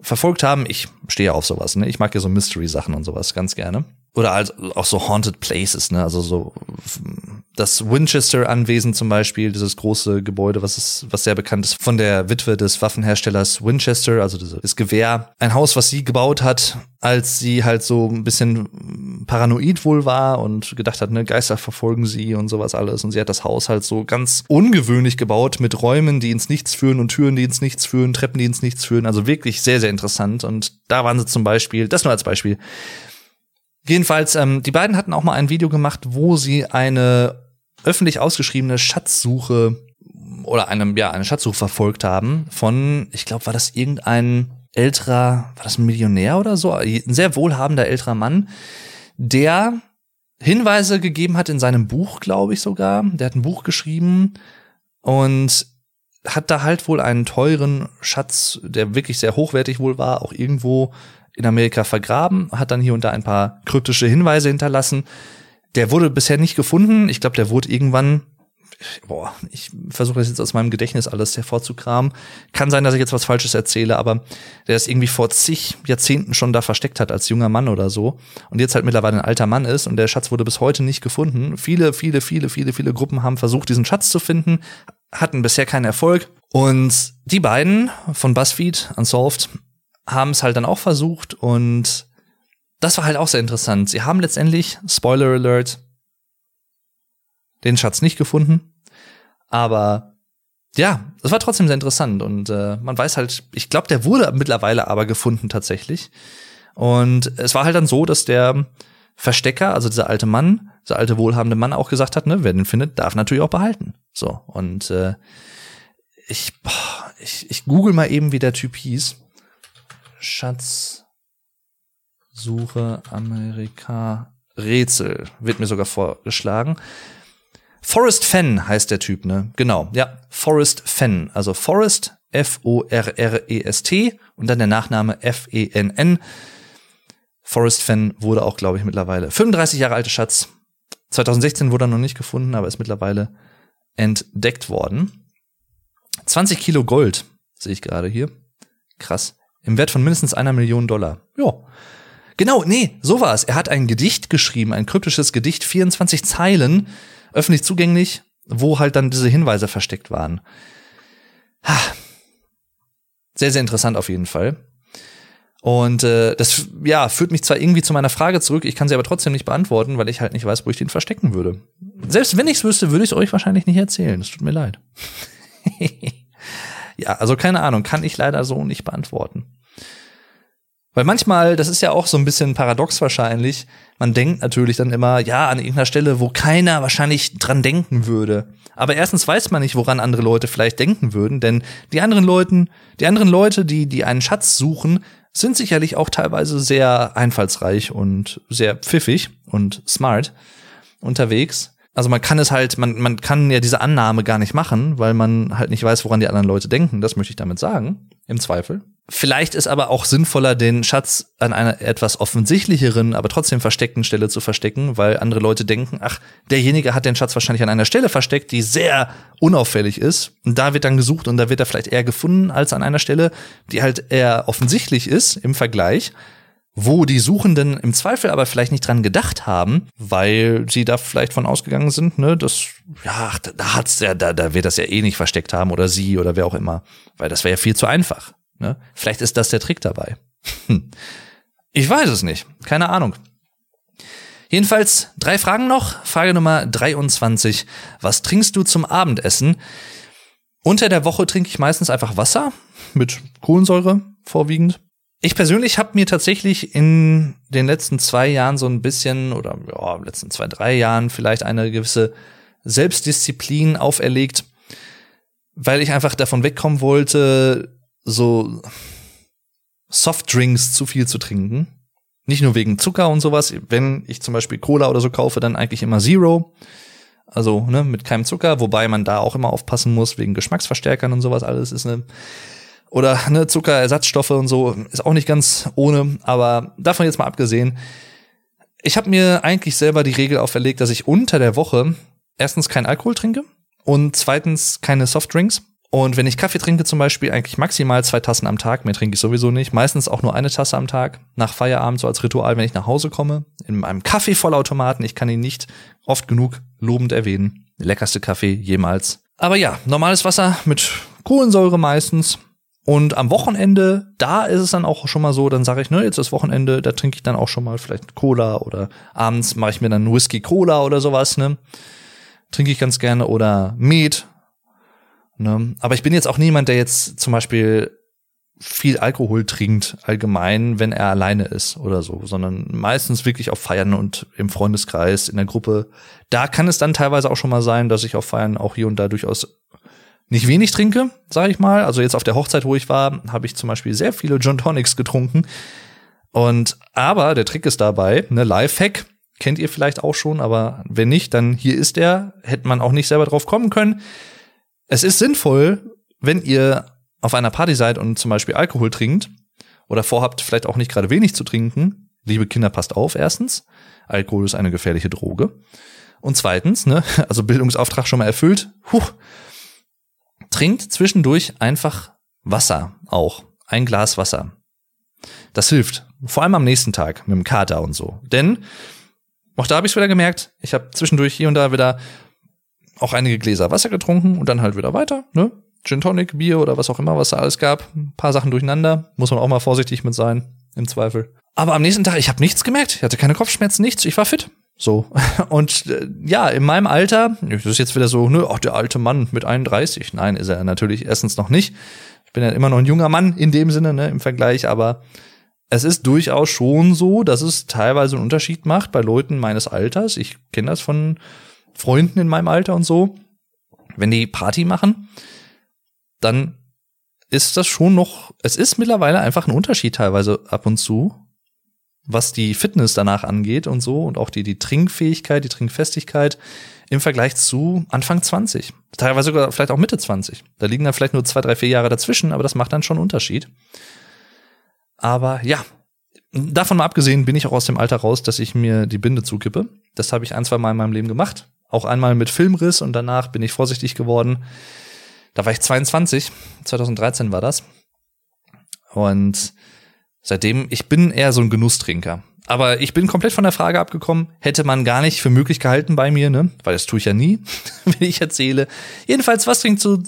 verfolgt haben. Ich stehe auf sowas, ne? Ich mag ja so Mystery-Sachen und sowas ganz gerne. Oder halt auch so Haunted Places, ne? Also so das Winchester-Anwesen zum Beispiel, dieses große Gebäude, was ist, was sehr bekannt ist, von der Witwe des Waffenherstellers Winchester, also das Gewehr. Ein Haus, was sie gebaut hat, als sie halt so ein bisschen paranoid wohl war und gedacht hat, ne, Geister verfolgen sie und sowas alles. Und sie hat das Haus halt so ganz ungewöhnlich gebaut mit Räumen, die ins Nichts führen und Türen, die ins Nichts führen, Treppen, die ins Nichts führen. Also wirklich sehr, sehr interessant. Und da waren sie zum Beispiel, das nur als Beispiel, Jedenfalls, ähm, die beiden hatten auch mal ein Video gemacht, wo sie eine öffentlich ausgeschriebene Schatzsuche oder eine, ja, eine Schatzsuche verfolgt haben von, ich glaube, war das irgendein älterer, war das ein Millionär oder so? Ein sehr wohlhabender älterer Mann, der Hinweise gegeben hat in seinem Buch, glaube ich sogar. Der hat ein Buch geschrieben und hat da halt wohl einen teuren Schatz, der wirklich sehr hochwertig wohl war, auch irgendwo in Amerika vergraben, hat dann hier und da ein paar kryptische Hinweise hinterlassen. Der wurde bisher nicht gefunden. Ich glaube, der wurde irgendwann, boah, ich versuche das jetzt aus meinem Gedächtnis alles hervorzukramen. Kann sein, dass ich jetzt was Falsches erzähle, aber der ist irgendwie vor zig Jahrzehnten schon da versteckt hat als junger Mann oder so und jetzt halt mittlerweile ein alter Mann ist und der Schatz wurde bis heute nicht gefunden. Viele, viele, viele, viele, viele Gruppen haben versucht, diesen Schatz zu finden, hatten bisher keinen Erfolg. Und die beiden von BuzzFeed, Unsolved, haben es halt dann auch versucht und das war halt auch sehr interessant. Sie haben letztendlich, Spoiler Alert, den Schatz nicht gefunden, aber ja, es war trotzdem sehr interessant und äh, man weiß halt, ich glaube, der wurde mittlerweile aber gefunden tatsächlich. Und es war halt dann so, dass der Verstecker, also dieser alte Mann, dieser alte wohlhabende Mann auch gesagt hat, ne, wer den findet, darf natürlich auch behalten. So und äh, ich, ich ich google mal eben, wie der Typ hieß. Schatzsuche Amerika Rätsel wird mir sogar vorgeschlagen. Forrest Fenn heißt der Typ, ne? Genau, ja, Forrest Fenn. Also Forrest, F-O-R-R-E-S-T und dann der Nachname F-E-N-N. Forrest Fenn wurde auch, glaube ich, mittlerweile 35 Jahre alte Schatz. 2016 wurde er noch nicht gefunden, aber ist mittlerweile entdeckt worden. 20 Kilo Gold sehe ich gerade hier. Krass. Im Wert von mindestens einer Million Dollar. Ja. Genau, nee, so war es. Er hat ein Gedicht geschrieben, ein kryptisches Gedicht, 24 Zeilen, öffentlich zugänglich, wo halt dann diese Hinweise versteckt waren. Ha. Sehr, sehr interessant auf jeden Fall. Und äh, das ja führt mich zwar irgendwie zu meiner Frage zurück, ich kann sie aber trotzdem nicht beantworten, weil ich halt nicht weiß, wo ich den verstecken würde. Selbst wenn ich es wüsste, würde ich es euch wahrscheinlich nicht erzählen. Es tut mir leid. Ja, also keine Ahnung, kann ich leider so nicht beantworten. Weil manchmal, das ist ja auch so ein bisschen paradox wahrscheinlich, man denkt natürlich dann immer, ja, an irgendeiner Stelle, wo keiner wahrscheinlich dran denken würde. Aber erstens weiß man nicht, woran andere Leute vielleicht denken würden, denn die anderen Leuten, die anderen Leute, die, die einen Schatz suchen, sind sicherlich auch teilweise sehr einfallsreich und sehr pfiffig und smart unterwegs. Also man kann es halt, man, man kann ja diese Annahme gar nicht machen, weil man halt nicht weiß, woran die anderen Leute denken. Das möchte ich damit sagen, im Zweifel. Vielleicht ist aber auch sinnvoller, den Schatz an einer etwas offensichtlicheren, aber trotzdem versteckten Stelle zu verstecken, weil andere Leute denken, ach, derjenige hat den Schatz wahrscheinlich an einer Stelle versteckt, die sehr unauffällig ist. Und da wird dann gesucht und da wird er vielleicht eher gefunden als an einer Stelle, die halt eher offensichtlich ist im Vergleich wo die Suchenden im Zweifel aber vielleicht nicht dran gedacht haben, weil sie da vielleicht von ausgegangen sind, ne, das, ja, da hat's ja, da, da wird das ja eh nicht versteckt haben oder sie oder wer auch immer, weil das wäre ja viel zu einfach, ne. Vielleicht ist das der Trick dabei. Hm. Ich weiß es nicht, keine Ahnung. Jedenfalls drei Fragen noch. Frage Nummer 23. Was trinkst du zum Abendessen? Unter der Woche trinke ich meistens einfach Wasser mit Kohlensäure vorwiegend. Ich persönlich habe mir tatsächlich in den letzten zwei Jahren so ein bisschen oder ja, letzten zwei, drei Jahren vielleicht eine gewisse Selbstdisziplin auferlegt, weil ich einfach davon wegkommen wollte, so Softdrinks zu viel zu trinken. Nicht nur wegen Zucker und sowas. Wenn ich zum Beispiel Cola oder so kaufe, dann eigentlich immer Zero. Also ne, mit keinem Zucker, wobei man da auch immer aufpassen muss wegen Geschmacksverstärkern und sowas alles ist eine oder ne, Zuckerersatzstoffe und so ist auch nicht ganz ohne, aber davon jetzt mal abgesehen. Ich habe mir eigentlich selber die Regel auferlegt, dass ich unter der Woche erstens kein Alkohol trinke und zweitens keine Softdrinks. Und wenn ich Kaffee trinke zum Beispiel, eigentlich maximal zwei Tassen am Tag, mehr trinke ich sowieso nicht. Meistens auch nur eine Tasse am Tag, nach Feierabend, so als Ritual, wenn ich nach Hause komme. In einem Kaffeevollautomaten, ich kann ihn nicht oft genug lobend erwähnen. Leckerste Kaffee jemals. Aber ja, normales Wasser mit Kohlensäure meistens. Und am Wochenende, da ist es dann auch schon mal so, dann sage ich, ne, jetzt ist Wochenende, da trinke ich dann auch schon mal vielleicht Cola oder abends mache ich mir dann Whisky Cola oder sowas, ne? Trinke ich ganz gerne oder Met. Ne? Aber ich bin jetzt auch niemand, der jetzt zum Beispiel viel Alkohol trinkt, allgemein, wenn er alleine ist oder so, sondern meistens wirklich auf Feiern und im Freundeskreis, in der Gruppe. Da kann es dann teilweise auch schon mal sein, dass ich auf Feiern auch hier und da durchaus nicht wenig trinke, sage ich mal. Also jetzt auf der Hochzeit, wo ich war, habe ich zum Beispiel sehr viele John Tonics getrunken. Und aber der Trick ist dabei, ne, Lifehack, kennt ihr vielleicht auch schon, aber wenn nicht, dann hier ist er, hätte man auch nicht selber drauf kommen können. Es ist sinnvoll, wenn ihr auf einer Party seid und zum Beispiel Alkohol trinkt oder vorhabt, vielleicht auch nicht gerade wenig zu trinken, liebe Kinder, passt auf, erstens. Alkohol ist eine gefährliche Droge. Und zweitens, ne, also Bildungsauftrag schon mal erfüllt, huh, trinkt zwischendurch einfach Wasser auch. Ein Glas Wasser. Das hilft. Vor allem am nächsten Tag mit dem Kater und so. Denn, auch da habe ich es wieder gemerkt, ich habe zwischendurch hier und da wieder auch einige Gläser Wasser getrunken und dann halt wieder weiter, ne? Gin Tonic, Bier oder was auch immer, was da alles gab. Ein paar Sachen durcheinander. Muss man auch mal vorsichtig mit sein, im Zweifel. Aber am nächsten Tag, ich habe nichts gemerkt. Ich hatte keine Kopfschmerzen, nichts. Ich war fit. So. Und äh, ja, in meinem Alter, das ist jetzt wieder so, ne, ach, der alte Mann mit 31. Nein, ist er natürlich erstens noch nicht. Ich bin ja immer noch ein junger Mann in dem Sinne, ne, im Vergleich, aber es ist durchaus schon so, dass es teilweise einen Unterschied macht bei Leuten meines Alters. Ich kenne das von Freunden in meinem Alter und so. Wenn die Party machen, dann ist das schon noch, es ist mittlerweile einfach ein Unterschied teilweise ab und zu, was die Fitness danach angeht und so und auch die, die Trinkfähigkeit, die Trinkfestigkeit im Vergleich zu Anfang 20. Teilweise sogar vielleicht auch Mitte 20. Da liegen dann vielleicht nur zwei, drei, vier Jahre dazwischen, aber das macht dann schon einen Unterschied. Aber ja, davon mal abgesehen bin ich auch aus dem Alter raus, dass ich mir die Binde zukippe. Das habe ich ein, zwei Mal in meinem Leben gemacht. Auch einmal mit Filmriss und danach bin ich vorsichtig geworden. Da war ich 22, 2013 war das. Und seitdem, ich bin eher so ein Genusstrinker. Aber ich bin komplett von der Frage abgekommen, hätte man gar nicht für möglich gehalten bei mir, ne? Weil das tue ich ja nie, wenn ich erzähle. Jedenfalls, was trinkst du,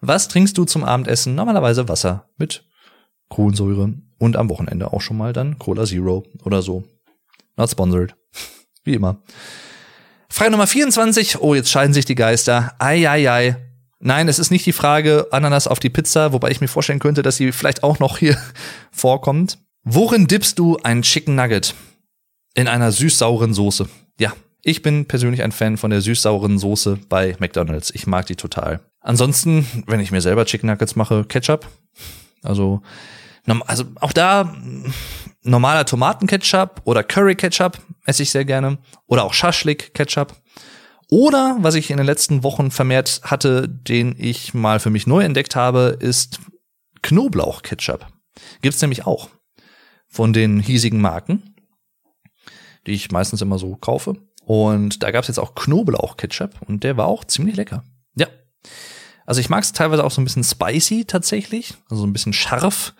was trinkst du zum Abendessen? Normalerweise Wasser mit Kohlensäure und am Wochenende auch schon mal dann Cola Zero oder so. Not sponsored. Wie immer. Frage Nummer 24. Oh, jetzt scheiden sich die Geister. Ei, ei, ei. Nein, es ist nicht die Frage Ananas auf die Pizza, wobei ich mir vorstellen könnte, dass sie vielleicht auch noch hier vorkommt. Worin dippst du ein Chicken Nugget? In einer süß-sauren Soße. Ja, ich bin persönlich ein Fan von der süß-sauren Soße bei McDonald's. Ich mag die total. Ansonsten, wenn ich mir selber Chicken Nuggets mache, Ketchup. Also, also auch da normaler Tomatenketchup oder Curry Ketchup esse ich sehr gerne. Oder auch Schaschlik Ketchup. Oder, was ich in den letzten Wochen vermehrt hatte, den ich mal für mich neu entdeckt habe, ist Knoblauch Ketchup. Gibt's nämlich auch. Von den hiesigen Marken, die ich meistens immer so kaufe. Und da gab's jetzt auch Knoblauch Ketchup und der war auch ziemlich lecker. Ja. Also ich mag's teilweise auch so ein bisschen spicy tatsächlich, also so ein bisschen scharf,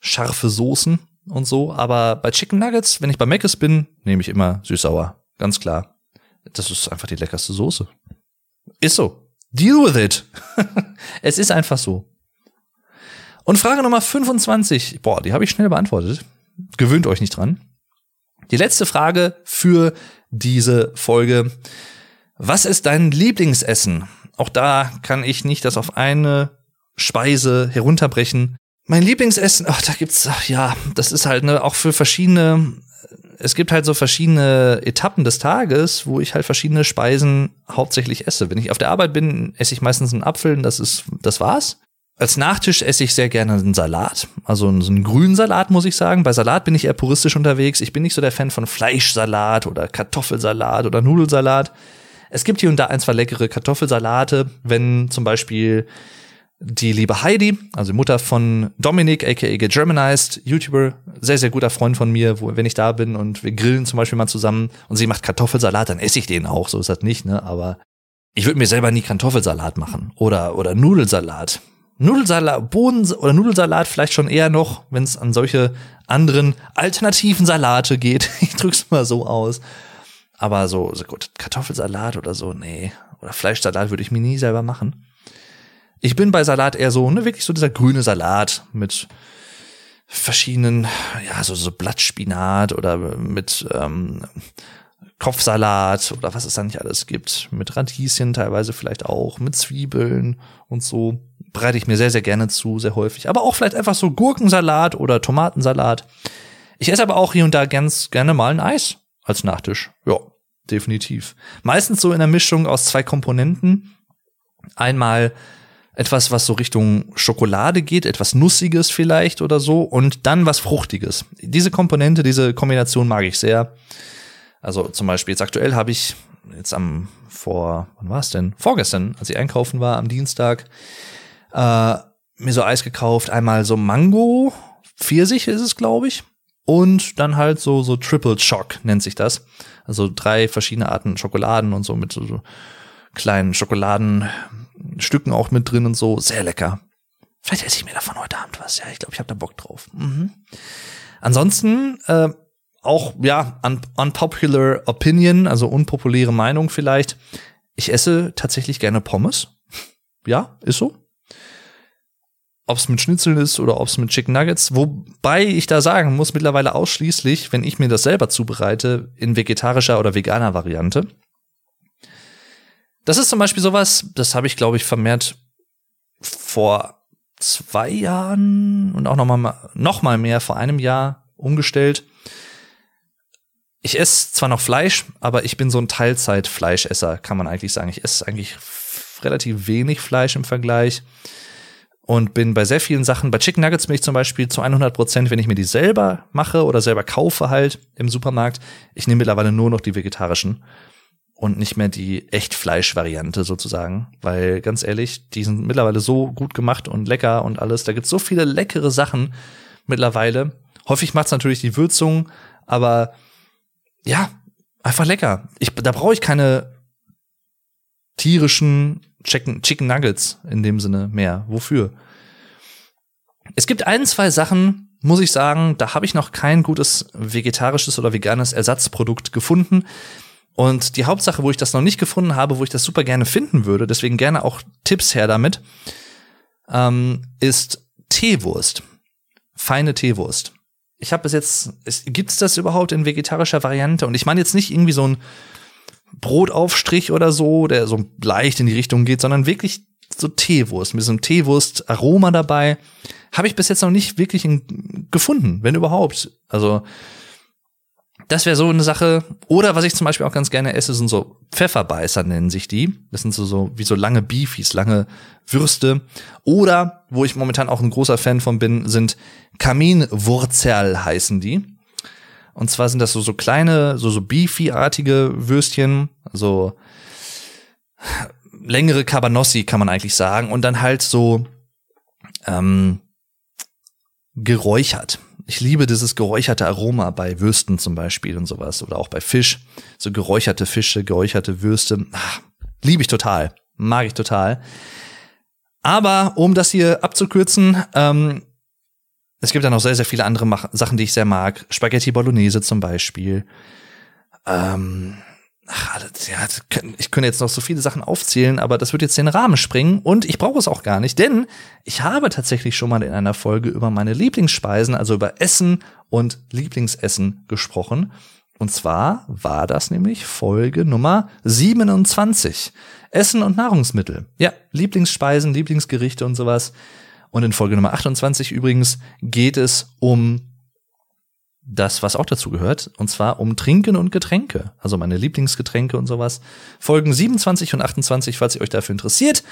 scharfe Soßen und so. Aber bei Chicken Nuggets, wenn ich bei Mc's bin, nehme ich immer süß-sauer. Ganz klar. Das ist einfach die leckerste Soße. Ist so. Deal with it. es ist einfach so. Und Frage Nummer 25. Boah, die habe ich schnell beantwortet. Gewöhnt euch nicht dran. Die letzte Frage für diese Folge. Was ist dein Lieblingsessen? Auch da kann ich nicht das auf eine Speise herunterbrechen. Mein Lieblingsessen, ach, da gibt's, ach, ja, das ist halt ne, auch für verschiedene, es gibt halt so verschiedene Etappen des Tages, wo ich halt verschiedene Speisen hauptsächlich esse. Wenn ich auf der Arbeit bin, esse ich meistens einen Apfel, das ist, das war's. Als Nachtisch esse ich sehr gerne einen Salat, also so einen grünen Salat, muss ich sagen. Bei Salat bin ich eher puristisch unterwegs. Ich bin nicht so der Fan von Fleischsalat oder Kartoffelsalat oder Nudelsalat. Es gibt hier und da ein, zwei leckere Kartoffelsalate, wenn zum Beispiel die liebe Heidi, also Mutter von Dominik, aka Germanized, YouTuber, sehr, sehr guter Freund von mir, wo, wenn ich da bin und wir grillen zum Beispiel mal zusammen und sie macht Kartoffelsalat, dann esse ich den auch, so ist das nicht, ne, aber ich würde mir selber nie Kartoffelsalat machen oder, oder Nudelsalat. Nudelsalat, Boden oder Nudelsalat vielleicht schon eher noch, wenn es an solche anderen alternativen Salate geht. Ich drück's mal so aus. Aber so, so gut, Kartoffelsalat oder so, nee. Oder Fleischsalat würde ich mir nie selber machen. Ich bin bei Salat eher so, ne, wirklich so dieser grüne Salat mit verschiedenen, ja, so, so Blattspinat oder mit ähm, Kopfsalat oder was es da nicht alles gibt. Mit Radieschen teilweise vielleicht auch, mit Zwiebeln und so. Bereite ich mir sehr, sehr gerne zu, sehr häufig. Aber auch vielleicht einfach so Gurkensalat oder Tomatensalat. Ich esse aber auch hier und da ganz gerne mal ein Eis als Nachtisch. Ja, definitiv. Meistens so in der Mischung aus zwei Komponenten. Einmal etwas, was so Richtung Schokolade geht, etwas Nussiges vielleicht oder so und dann was Fruchtiges. Diese Komponente, diese Kombination mag ich sehr. Also zum Beispiel jetzt aktuell habe ich jetzt am vor, wann war es denn? Vorgestern, als ich einkaufen war, am Dienstag, äh, mir so Eis gekauft. Einmal so Mango, Pfirsich ist es, glaube ich. Und dann halt so, so Triple Shock nennt sich das. Also drei verschiedene Arten Schokoladen und so mit so, so kleinen Schokoladenstücken auch mit drin und so. Sehr lecker. Vielleicht esse ich mir davon heute Abend was. Ja, ich glaube, ich habe da Bock drauf. Mhm. Ansonsten, äh, auch, ja, un unpopular opinion, also unpopuläre Meinung vielleicht. Ich esse tatsächlich gerne Pommes. Ja, ist so. Ob es mit Schnitzeln ist oder ob es mit Chicken Nuggets. Wobei ich da sagen muss, mittlerweile ausschließlich, wenn ich mir das selber zubereite, in vegetarischer oder veganer Variante. Das ist zum Beispiel sowas, das habe ich, glaube ich, vermehrt vor zwei Jahren und auch noch mal, noch mal mehr vor einem Jahr umgestellt. Ich esse zwar noch Fleisch, aber ich bin so ein Teilzeit-Fleischesser, kann man eigentlich sagen. Ich esse eigentlich relativ wenig Fleisch im Vergleich und bin bei sehr vielen Sachen, bei Chicken Nuggets bin ich zum Beispiel zu 100 Prozent, wenn ich mir die selber mache oder selber kaufe halt im Supermarkt, ich nehme mittlerweile nur noch die vegetarischen und nicht mehr die Echtfleisch-Variante sozusagen, weil ganz ehrlich, die sind mittlerweile so gut gemacht und lecker und alles. Da gibt's so viele leckere Sachen mittlerweile. Häufig macht's natürlich die Würzung, aber ja, einfach lecker. Ich, da brauche ich keine tierischen Chicken, Chicken Nuggets in dem Sinne mehr. Wofür? Es gibt ein, zwei Sachen, muss ich sagen, da habe ich noch kein gutes vegetarisches oder veganes Ersatzprodukt gefunden. Und die Hauptsache, wo ich das noch nicht gefunden habe, wo ich das super gerne finden würde, deswegen gerne auch Tipps her damit, ähm, ist Teewurst. Feine Teewurst ich habe bis jetzt, gibt es das überhaupt in vegetarischer Variante? Und ich meine jetzt nicht irgendwie so ein Brotaufstrich oder so, der so leicht in die Richtung geht, sondern wirklich so Teewurst, mit so einem Teewurst-Aroma dabei. Habe ich bis jetzt noch nicht wirklich gefunden, wenn überhaupt. Also das wäre so eine Sache. Oder was ich zum Beispiel auch ganz gerne esse, sind so Pfefferbeißer nennen sich die. Das sind so, so wie so lange Beefies, lange Würste. Oder, wo ich momentan auch ein großer Fan von bin, sind Kaminwurzel heißen die. Und zwar sind das so, so kleine, so, so Beefy-artige Würstchen, so längere Cabanossi kann man eigentlich sagen. Und dann halt so ähm, geräuchert ich liebe dieses geräucherte Aroma bei Würsten zum Beispiel und sowas oder auch bei Fisch. So geräucherte Fische, geräucherte Würste. Ach, liebe ich total. Mag ich total. Aber um das hier abzukürzen, ähm, es gibt ja noch sehr, sehr viele andere Mach Sachen, die ich sehr mag. Spaghetti Bolognese zum Beispiel. Ähm, ach, ja, ich könnte jetzt noch so viele Sachen aufzählen, aber das wird jetzt den Rahmen springen und ich brauche es auch gar nicht, denn ich habe tatsächlich schon mal in einer Folge über meine Lieblingsspeisen, also über Essen und Lieblingsessen gesprochen. Und zwar war das nämlich Folge Nummer 27. Essen und Nahrungsmittel. Ja, Lieblingsspeisen, Lieblingsgerichte und sowas. Und in Folge Nummer 28 übrigens geht es um das, was auch dazu gehört, und zwar um Trinken und Getränke, also meine Lieblingsgetränke und sowas. Folgen 27 und 28, falls ihr euch dafür interessiert.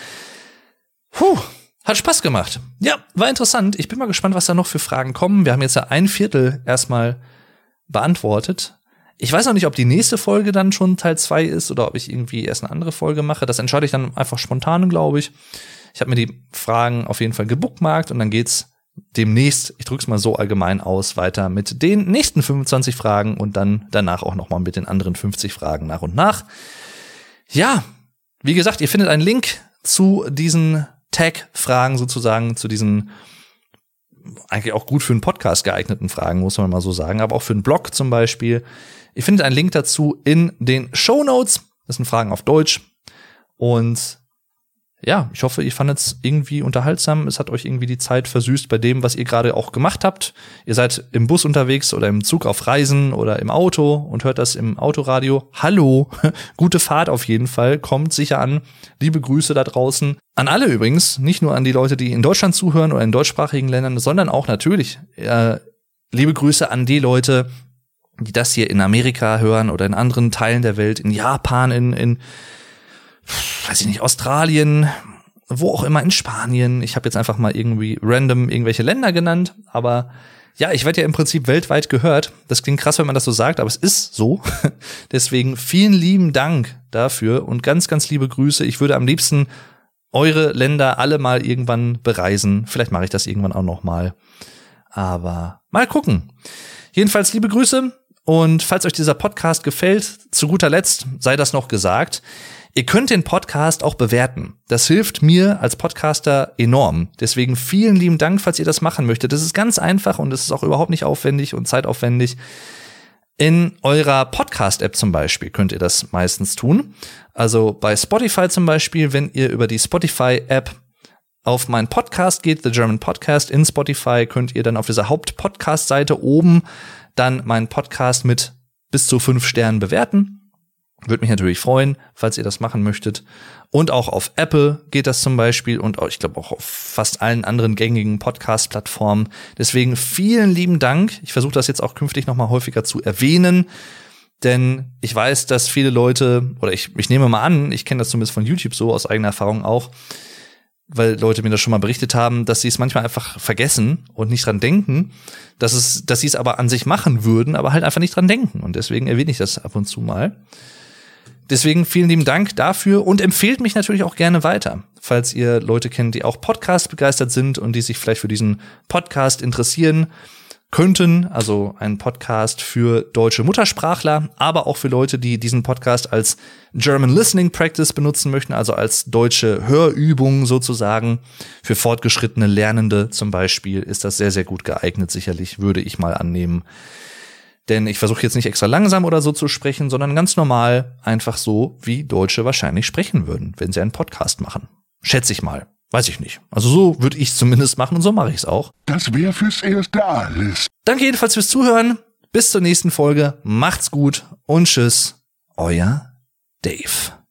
Puh, hat Spaß gemacht. Ja, war interessant. Ich bin mal gespannt, was da noch für Fragen kommen. Wir haben jetzt ja ein Viertel erstmal beantwortet. Ich weiß noch nicht, ob die nächste Folge dann schon Teil zwei ist oder ob ich irgendwie erst eine andere Folge mache. Das entscheide ich dann einfach spontan, glaube ich. Ich habe mir die Fragen auf jeden Fall gebookmarkt und dann geht's demnächst, ich drück's mal so allgemein aus, weiter mit den nächsten 25 Fragen und dann danach auch noch mal mit den anderen 50 Fragen nach und nach. Ja, wie gesagt, ihr findet einen Link zu diesen Tag-Fragen sozusagen, zu diesen eigentlich auch gut für einen Podcast geeigneten Fragen, muss man mal so sagen, aber auch für einen Blog zum Beispiel. Ihr findet einen Link dazu in den Show Notes. Das sind Fragen auf Deutsch. Und ja, ich hoffe, ihr fandet es irgendwie unterhaltsam. Es hat euch irgendwie die Zeit versüßt bei dem, was ihr gerade auch gemacht habt. Ihr seid im Bus unterwegs oder im Zug auf Reisen oder im Auto und hört das im Autoradio. Hallo, gute Fahrt auf jeden Fall. Kommt sicher an. Liebe Grüße da draußen. An alle übrigens, nicht nur an die Leute, die in Deutschland zuhören oder in deutschsprachigen Ländern, sondern auch natürlich äh, liebe Grüße an die Leute, die das hier in Amerika hören oder in anderen Teilen der Welt, in Japan, in, in weiß ich nicht, Australien, wo auch immer in Spanien. Ich habe jetzt einfach mal irgendwie random irgendwelche Länder genannt, aber ja, ich werde ja im Prinzip weltweit gehört. Das klingt krass, wenn man das so sagt, aber es ist so. Deswegen vielen lieben Dank dafür und ganz, ganz liebe Grüße. Ich würde am liebsten eure Länder alle mal irgendwann bereisen. Vielleicht mache ich das irgendwann auch noch mal. Aber mal gucken. Jedenfalls liebe Grüße und falls euch dieser Podcast gefällt, zu guter Letzt sei das noch gesagt. Ihr könnt den Podcast auch bewerten. Das hilft mir als Podcaster enorm. Deswegen vielen lieben Dank, falls ihr das machen möchtet. Das ist ganz einfach und es ist auch überhaupt nicht aufwendig und zeitaufwendig. In eurer Podcast-App zum Beispiel könnt ihr das meistens tun. Also bei Spotify zum Beispiel, wenn ihr über die Spotify-App auf meinen Podcast geht, The German Podcast in Spotify, könnt ihr dann auf dieser Haupt-Podcast-Seite oben dann meinen Podcast mit bis zu fünf Sternen bewerten. Würde mich natürlich freuen, falls ihr das machen möchtet. Und auch auf Apple geht das zum Beispiel und auch, ich glaube auch auf fast allen anderen gängigen Podcast-Plattformen. Deswegen vielen lieben Dank. Ich versuche das jetzt auch künftig noch mal häufiger zu erwähnen, denn ich weiß, dass viele Leute oder ich, ich nehme mal an, ich kenne das zumindest von YouTube so aus eigener Erfahrung auch, weil Leute mir das schon mal berichtet haben, dass sie es manchmal einfach vergessen und nicht dran denken, dass es, dass sie es aber an sich machen würden, aber halt einfach nicht dran denken. Und deswegen erwähne ich das ab und zu mal. Deswegen vielen lieben Dank dafür und empfehlt mich natürlich auch gerne weiter, falls ihr Leute kennt, die auch Podcast begeistert sind und die sich vielleicht für diesen Podcast interessieren könnten, also ein Podcast für deutsche Muttersprachler, aber auch für Leute, die diesen Podcast als German Listening Practice benutzen möchten, also als deutsche Hörübung sozusagen. Für fortgeschrittene Lernende zum Beispiel ist das sehr, sehr gut geeignet, sicherlich, würde ich mal annehmen. Denn ich versuche jetzt nicht extra langsam oder so zu sprechen, sondern ganz normal, einfach so, wie Deutsche wahrscheinlich sprechen würden, wenn sie einen Podcast machen. Schätze ich mal. Weiß ich nicht. Also so würde ich zumindest machen und so mache ich es auch. Das wäre fürs Erste alles. Danke jedenfalls fürs Zuhören. Bis zur nächsten Folge. Macht's gut und tschüss. Euer Dave.